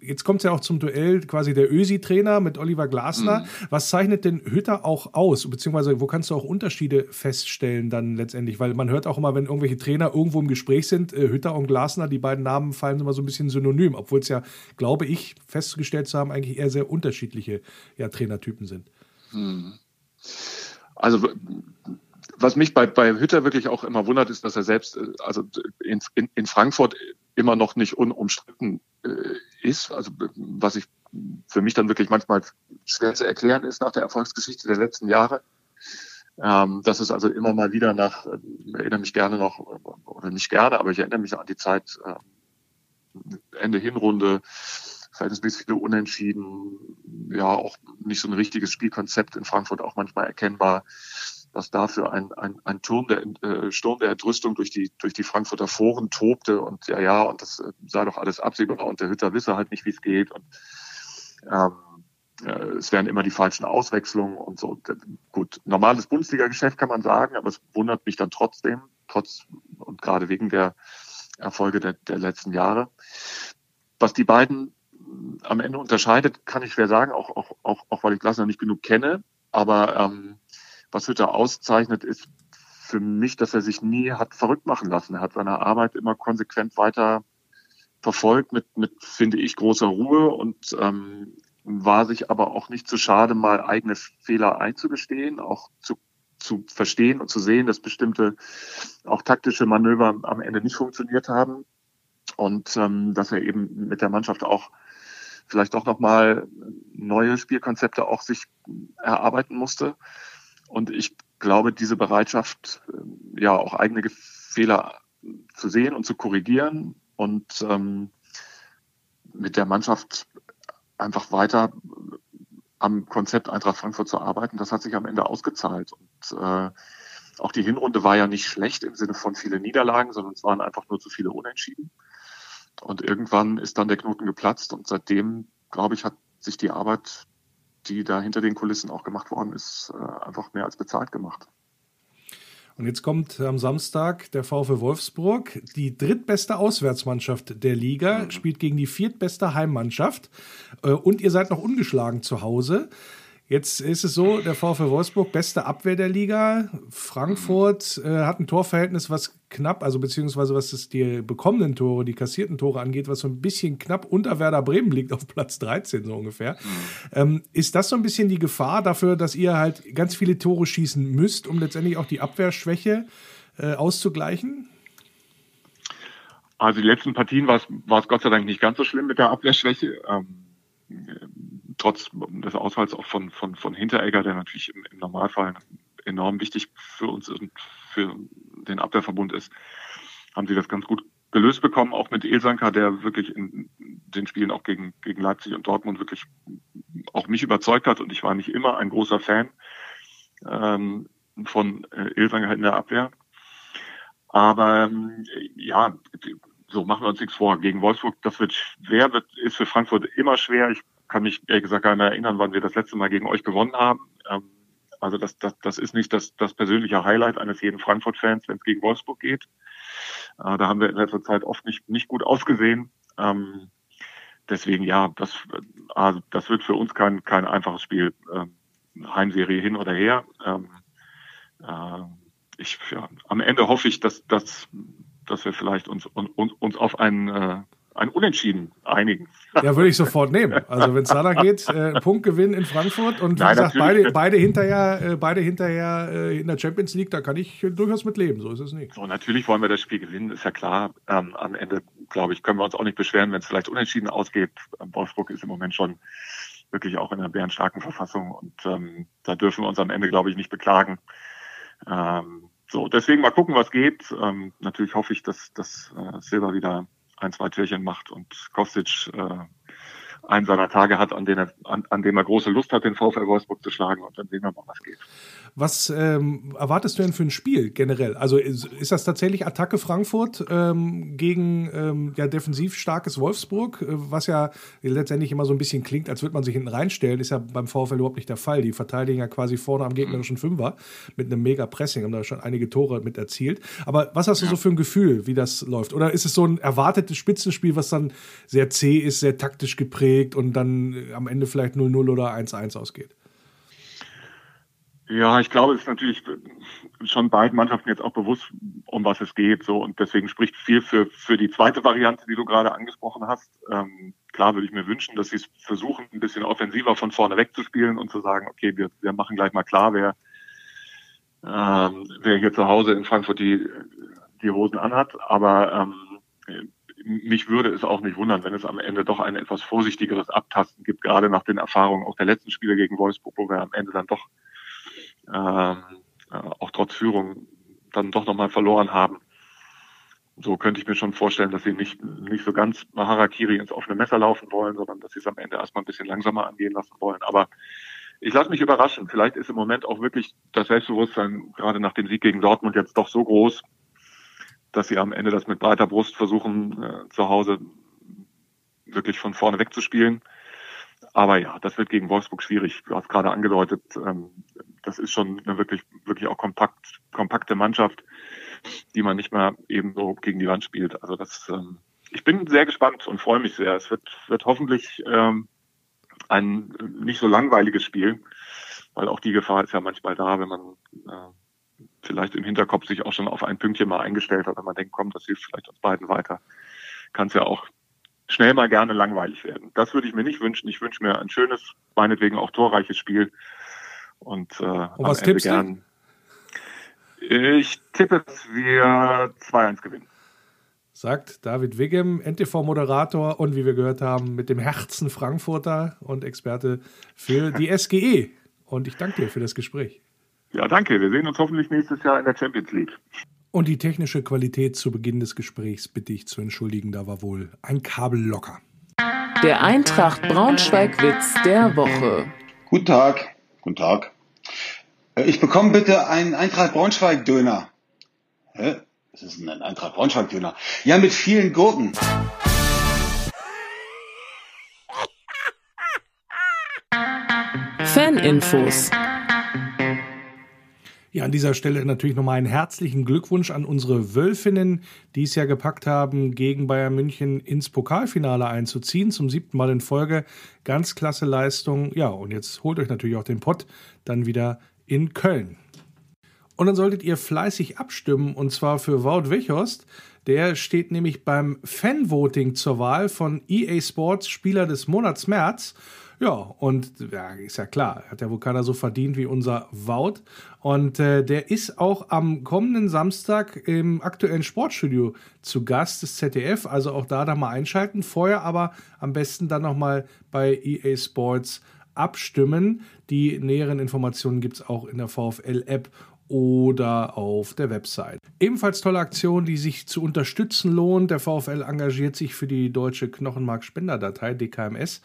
Speaker 1: Jetzt kommt es ja auch zum Duell quasi der Ösi-Trainer mit Oliver Glasner. Mhm. Was zeichnet denn Hütter auch aus, beziehungsweise wo kannst du auch Unterschiede feststellen dann letztendlich, weil man hört auch immer, wenn irgendwelche Trainer irgendwo im Gespräch sind, äh, Hütter und Glasner, die beiden Namen fallen immer so ein bisschen synonym, obwohl es ja, glaube ich, festgestellt zu haben, eigentlich eher sehr unterschiedliche ja, Trainertypen sind. Hm.
Speaker 5: Also was mich bei, bei Hütter wirklich auch immer wundert, ist, dass er selbst äh, also in, in, in Frankfurt immer noch nicht unumstritten äh, ist. Also was ich für mich dann wirklich manchmal schwer zu erklären ist nach der Erfolgsgeschichte der letzten Jahre. Ähm, dass es also immer mal wieder nach, äh, ich erinnere mich gerne noch, oder nicht gerne, aber ich erinnere mich an die Zeit äh, Ende Hinrunde, verhältnismäßig viele Unentschieden, ja auch nicht so ein richtiges Spielkonzept in Frankfurt auch manchmal erkennbar, was dafür ein, ein, ein Turm der äh, Sturm der Entrüstung durch die durch die Frankfurter Foren tobte und ja ja und das äh, sei doch alles absehbar und der Hütter wisse halt nicht wie es geht und ähm, äh, es wären immer die falschen Auswechslungen und so. Gut, normales Bundesliga-Geschäft kann man sagen, aber es wundert mich dann trotzdem, trotz und gerade wegen der Erfolge der, der letzten Jahre. Was die beiden am Ende unterscheidet, kann ich schwer sagen, auch, auch, auch, auch weil ich Glasner nicht genug kenne. Aber ähm, was Hütter auszeichnet, ist für mich, dass er sich nie hat verrückt machen lassen. Er hat seine Arbeit immer konsequent weiter verfolgt mit, mit finde ich, großer Ruhe und ähm, war sich aber auch nicht zu schade, mal eigene Fehler einzugestehen, auch zu, zu verstehen und zu sehen, dass bestimmte auch taktische Manöver am Ende nicht funktioniert haben und ähm, dass er eben mit der Mannschaft auch vielleicht auch nochmal neue Spielkonzepte auch sich erarbeiten musste. Und ich glaube, diese Bereitschaft, ja, auch eigene Fehler zu sehen und zu korrigieren und ähm, mit der Mannschaft einfach weiter am Konzept Eintracht Frankfurt zu arbeiten, das hat sich am Ende ausgezahlt. Und äh, auch die Hinrunde war ja nicht schlecht im Sinne von viele Niederlagen, sondern es waren einfach nur zu viele Unentschieden. Und irgendwann ist dann der Knoten geplatzt und seitdem, glaube ich, hat sich die Arbeit, die da hinter den Kulissen auch gemacht worden ist, äh, einfach mehr als bezahlt gemacht.
Speaker 1: Und jetzt kommt am Samstag der VfL Wolfsburg, die drittbeste Auswärtsmannschaft der Liga, mhm. spielt gegen die viertbeste Heimmannschaft äh, und ihr seid noch ungeschlagen zu Hause. Jetzt ist es so, der VfL Wolfsburg, beste Abwehr der Liga. Frankfurt äh, hat ein Torverhältnis, was knapp, also beziehungsweise was es die bekommenen Tore, die kassierten Tore angeht, was so ein bisschen knapp unter Werder Bremen liegt, auf Platz 13 so ungefähr. Mhm. Ähm, ist das so ein bisschen die Gefahr dafür, dass ihr halt ganz viele Tore schießen müsst, um letztendlich auch die Abwehrschwäche äh, auszugleichen?
Speaker 5: Also die letzten Partien war es Gott sei Dank nicht ganz so schlimm mit der Abwehrschwäche. Ähm, trotz des Ausfalls auch von, von, von Hinteregger, der natürlich im, im Normalfall enorm wichtig für uns und für den Abwehrverbund ist, haben sie das ganz gut gelöst bekommen, auch mit Ilsanka, der wirklich in den Spielen auch gegen, gegen Leipzig und Dortmund wirklich auch mich überzeugt hat und ich war nicht immer ein großer Fan ähm, von äh, Ilsanka in der Abwehr. Aber ähm, ja, so machen wir uns nichts vor. Gegen Wolfsburg, das wird schwer, wird, ist für Frankfurt immer schwer. Ich kann mich ehrlich gesagt gar nicht erinnern, wann wir das letzte Mal gegen euch gewonnen haben. Ähm, also das, das, das ist nicht das, das persönliche Highlight eines jeden Frankfurt-Fans, wenn es gegen Wolfsburg geht. Äh, da haben wir in letzter Zeit oft nicht, nicht gut ausgesehen. Ähm, deswegen ja, das, also das wird für uns kein, kein einfaches Spiel. Ähm, Heimserie hin oder her. Ähm, äh, ich, ja, am Ende hoffe ich, dass, dass, dass wir vielleicht uns, uns, uns auf einen äh, ein Unentschieden einigen.
Speaker 1: Ja, würde ich sofort nehmen. Also wenn es danach geht, äh, Punktgewinn in Frankfurt und wie Nein, gesagt, beide, beide hinterher, äh, beide hinterher äh, in der Champions League, da kann ich durchaus mit leben. So ist es nicht.
Speaker 5: So, natürlich wollen wir das Spiel gewinnen, ist ja klar. Ähm, am Ende, glaube ich, können wir uns auch nicht beschweren, wenn es vielleicht unentschieden ausgeht. Ähm, Wolfsburg ist im Moment schon wirklich auch in einer bärenstarken Verfassung und ähm, da dürfen wir uns am Ende, glaube ich, nicht beklagen. Ähm, so, deswegen mal gucken, was geht. Ähm, natürlich hoffe ich, dass, dass äh, Silber wieder ein, zwei Türchen macht und Kostic äh, einen seiner Tage hat, an, denen er, an, an dem er große Lust hat, den VfL Wolfsburg zu schlagen und dann sehen wir mal, was geht.
Speaker 1: Was ähm, erwartest du denn für ein Spiel generell? Also ist, ist das tatsächlich Attacke Frankfurt ähm, gegen ähm, ja defensiv starkes Wolfsburg, äh, was ja letztendlich immer so ein bisschen klingt, als würde man sich hinten reinstellen, ist ja beim VfL überhaupt nicht der Fall. Die verteidigen ja quasi vorne am gegnerischen Fünfer mit einem mega Pressing, haben da schon einige Tore mit erzielt. Aber was hast du ja. so für ein Gefühl, wie das läuft? Oder ist es so ein erwartetes Spitzenspiel, was dann sehr zäh ist, sehr taktisch geprägt und dann am Ende vielleicht 0-0 oder 1-1 ausgeht?
Speaker 5: Ja, ich glaube, es ist natürlich schon beiden Mannschaften jetzt auch bewusst, um was es geht. So und deswegen spricht viel für für die zweite Variante, die du gerade angesprochen hast. Ähm, klar würde ich mir wünschen, dass sie es versuchen, ein bisschen offensiver von vorne wegzuspielen und zu sagen, okay, wir, wir machen gleich mal klar, wer ähm, wer hier zu Hause in Frankfurt die die Hosen anhat. Aber ähm, mich würde es auch nicht wundern, wenn es am Ende doch ein etwas vorsichtigeres Abtasten gibt, gerade nach den Erfahrungen auch der letzten Spiele gegen Wolfsburg, wo wir am Ende dann doch ähm, äh, auch trotz Führung dann doch nochmal verloren haben. So könnte ich mir schon vorstellen, dass sie nicht, nicht so ganz Harakiri ins offene Messer laufen wollen, sondern dass sie es am Ende erstmal ein bisschen langsamer angehen lassen wollen. Aber ich lasse mich überraschen. Vielleicht ist im Moment auch wirklich das Selbstbewusstsein gerade nach dem Sieg gegen Dortmund jetzt doch so groß, dass sie am Ende das mit breiter Brust versuchen, äh, zu Hause wirklich von vorne wegzuspielen. Aber ja, das wird gegen Wolfsburg schwierig. Du hast gerade angedeutet, ähm, das ist schon eine wirklich, wirklich auch kompakt, kompakte Mannschaft. die man nicht mehr eben so gegen die Wand spielt. Also das, ähm, ich bin sehr gespannt und freue mich sehr. Es wird, wird hoffentlich ähm, ein nicht so langweiliges Spiel, weil auch die Gefahr ist ja manchmal da, wenn man äh, vielleicht im Hinterkopf sich auch schon auf ein Pünktchen mal eingestellt hat, wenn man denkt, komm, das hilft vielleicht uns beiden weiter, kann es ja auch schnell mal gerne langweilig werden. Das würde ich mir nicht wünschen. Ich wünsche mir ein schönes, meinetwegen auch torreiches Spiel. Und, äh, und
Speaker 1: was Ende tippst gern.
Speaker 5: du? Ich tippe, dass wir 2-1 gewinnen.
Speaker 1: Sagt David Wiggem, NTV-Moderator und wie wir gehört haben, mit dem Herzen Frankfurter und Experte für die SGE. Und ich danke dir für das Gespräch.
Speaker 5: Ja, danke. Wir sehen uns hoffentlich nächstes Jahr in der Champions League.
Speaker 1: Und die technische Qualität zu Beginn des Gesprächs bitte ich zu entschuldigen, da war wohl ein Kabel locker.
Speaker 2: Der Eintracht Braunschweig-Witz der Woche.
Speaker 6: Guten Tag. Guten Tag. Äh, ich bekomme bitte einen Eintracht Braunschweig-Döner. Hä? Was ist denn ein Eintracht Braunschweig-Döner? Ja, mit vielen Gurken.
Speaker 2: Faninfos.
Speaker 1: Ja, an dieser Stelle natürlich nochmal einen herzlichen Glückwunsch an unsere Wölfinnen, die es ja gepackt haben, gegen Bayern München ins Pokalfinale einzuziehen, zum siebten Mal in Folge. Ganz klasse Leistung. Ja, und jetzt holt euch natürlich auch den Pott dann wieder in Köln. Und dann solltet ihr fleißig abstimmen, und zwar für Wout Wechost. Der steht nämlich beim Fanvoting zur Wahl von EA Sports Spieler des Monats März. Ja, und ja, ist ja klar, hat ja wohl keiner so verdient wie unser Wout. Und äh, der ist auch am kommenden Samstag im aktuellen Sportstudio zu Gast des ZDF. Also auch da dann mal einschalten. Vorher aber am besten dann nochmal bei EA Sports abstimmen. Die näheren Informationen gibt es auch in der VfL-App oder auf der Website. Ebenfalls tolle Aktion, die sich zu unterstützen lohnt. Der VfL engagiert sich für die deutsche Knochenmarkspenderdatei DKMS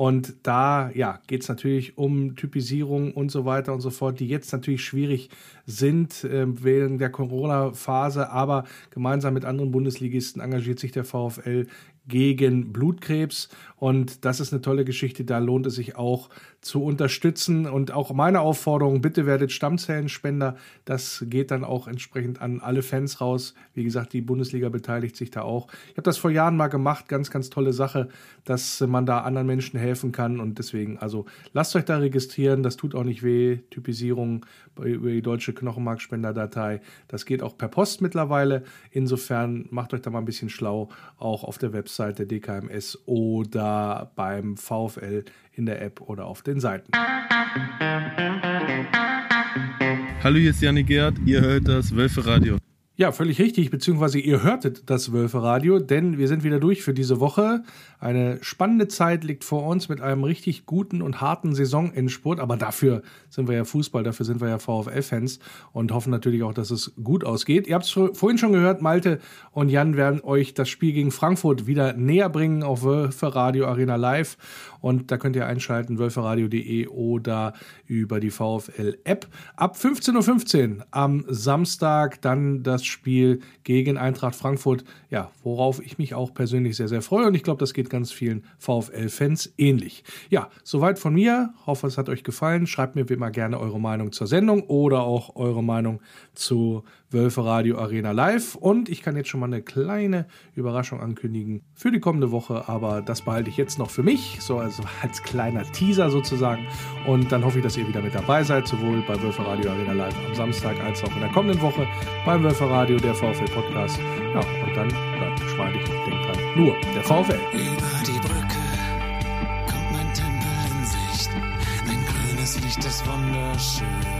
Speaker 1: und da ja, geht es natürlich um Typisierung und so weiter und so fort, die jetzt natürlich schwierig sind äh, während der Corona-Phase, aber gemeinsam mit anderen Bundesligisten engagiert sich der VfL gegen Blutkrebs. Und das ist eine tolle Geschichte. Da lohnt es sich auch zu unterstützen. Und auch meine Aufforderung, bitte werdet Stammzellenspender. Das geht dann auch entsprechend an alle Fans raus. Wie gesagt, die Bundesliga beteiligt sich da auch. Ich habe das vor Jahren mal gemacht. Ganz, ganz tolle Sache, dass man da anderen Menschen helfen kann. Und deswegen, also lasst euch da registrieren. Das tut auch nicht weh. Typisierung über die deutsche Knochenmarkspenderdatei. Das geht auch per Post mittlerweile. Insofern macht euch da mal ein bisschen schlau. Auch auf der Website Website der DKMS oder beim VfL in der App oder auf den Seiten.
Speaker 7: Hallo, hier ist Janik Gerd, ihr hört das Wölfe Radio.
Speaker 1: Ja, völlig richtig, beziehungsweise ihr hörtet das Wölfe-Radio, denn wir sind wieder durch für diese Woche. Eine spannende Zeit liegt vor uns mit einem richtig guten und harten Saisonendspurt, aber dafür sind wir ja Fußball, dafür sind wir ja VfL-Fans und hoffen natürlich auch, dass es gut ausgeht. Ihr habt es vorhin schon gehört, Malte und Jan werden euch das Spiel gegen Frankfurt wieder näher bringen auf Wölfe-Radio Arena Live und da könnt ihr einschalten, wölferadio.de oder über die VfL-App. Ab 15.15 Uhr am Samstag dann das Spiel gegen Eintracht Frankfurt, ja, worauf ich mich auch persönlich sehr, sehr freue und ich glaube, das geht ganz vielen VfL-Fans ähnlich. Ja, soweit von mir. Hoffe, es hat euch gefallen. Schreibt mir wie immer gerne eure Meinung zur Sendung oder auch eure Meinung zu Wölfe Radio Arena Live. Und ich kann jetzt schon mal eine kleine Überraschung ankündigen für die kommende Woche, aber das behalte ich jetzt noch für mich, so also als kleiner Teaser sozusagen. Und dann hoffe ich, dass ihr wieder mit dabei seid, sowohl bei Wölfe Radio Arena Live am Samstag als auch in der kommenden Woche beim Wölfe Radio, der VfL Podcast. Ja, und dann bleibt geschmeidig, denkt dran, nur der VfL.
Speaker 8: Über die Brücke kommt mein Tempel in Sicht. Ein grünes Licht ist wunderschön.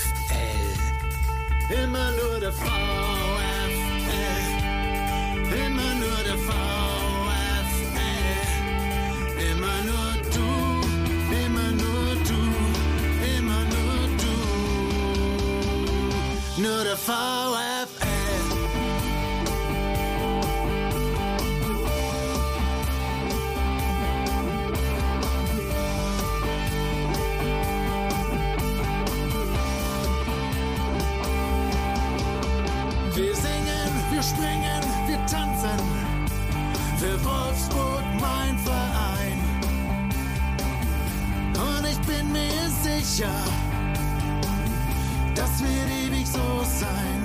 Speaker 8: Immer nur der VfL. Immer nur der VfL. Immer nur du. Immer nur du. Immer nur du. Nur der VfL. Augsburg mein Verein. Und ich bin mir sicher, das wird ewig so sein.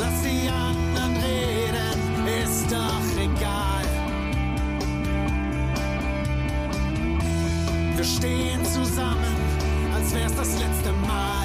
Speaker 8: Lass die anderen reden, ist doch egal. Wir stehen zusammen, als wär's das letzte Mal.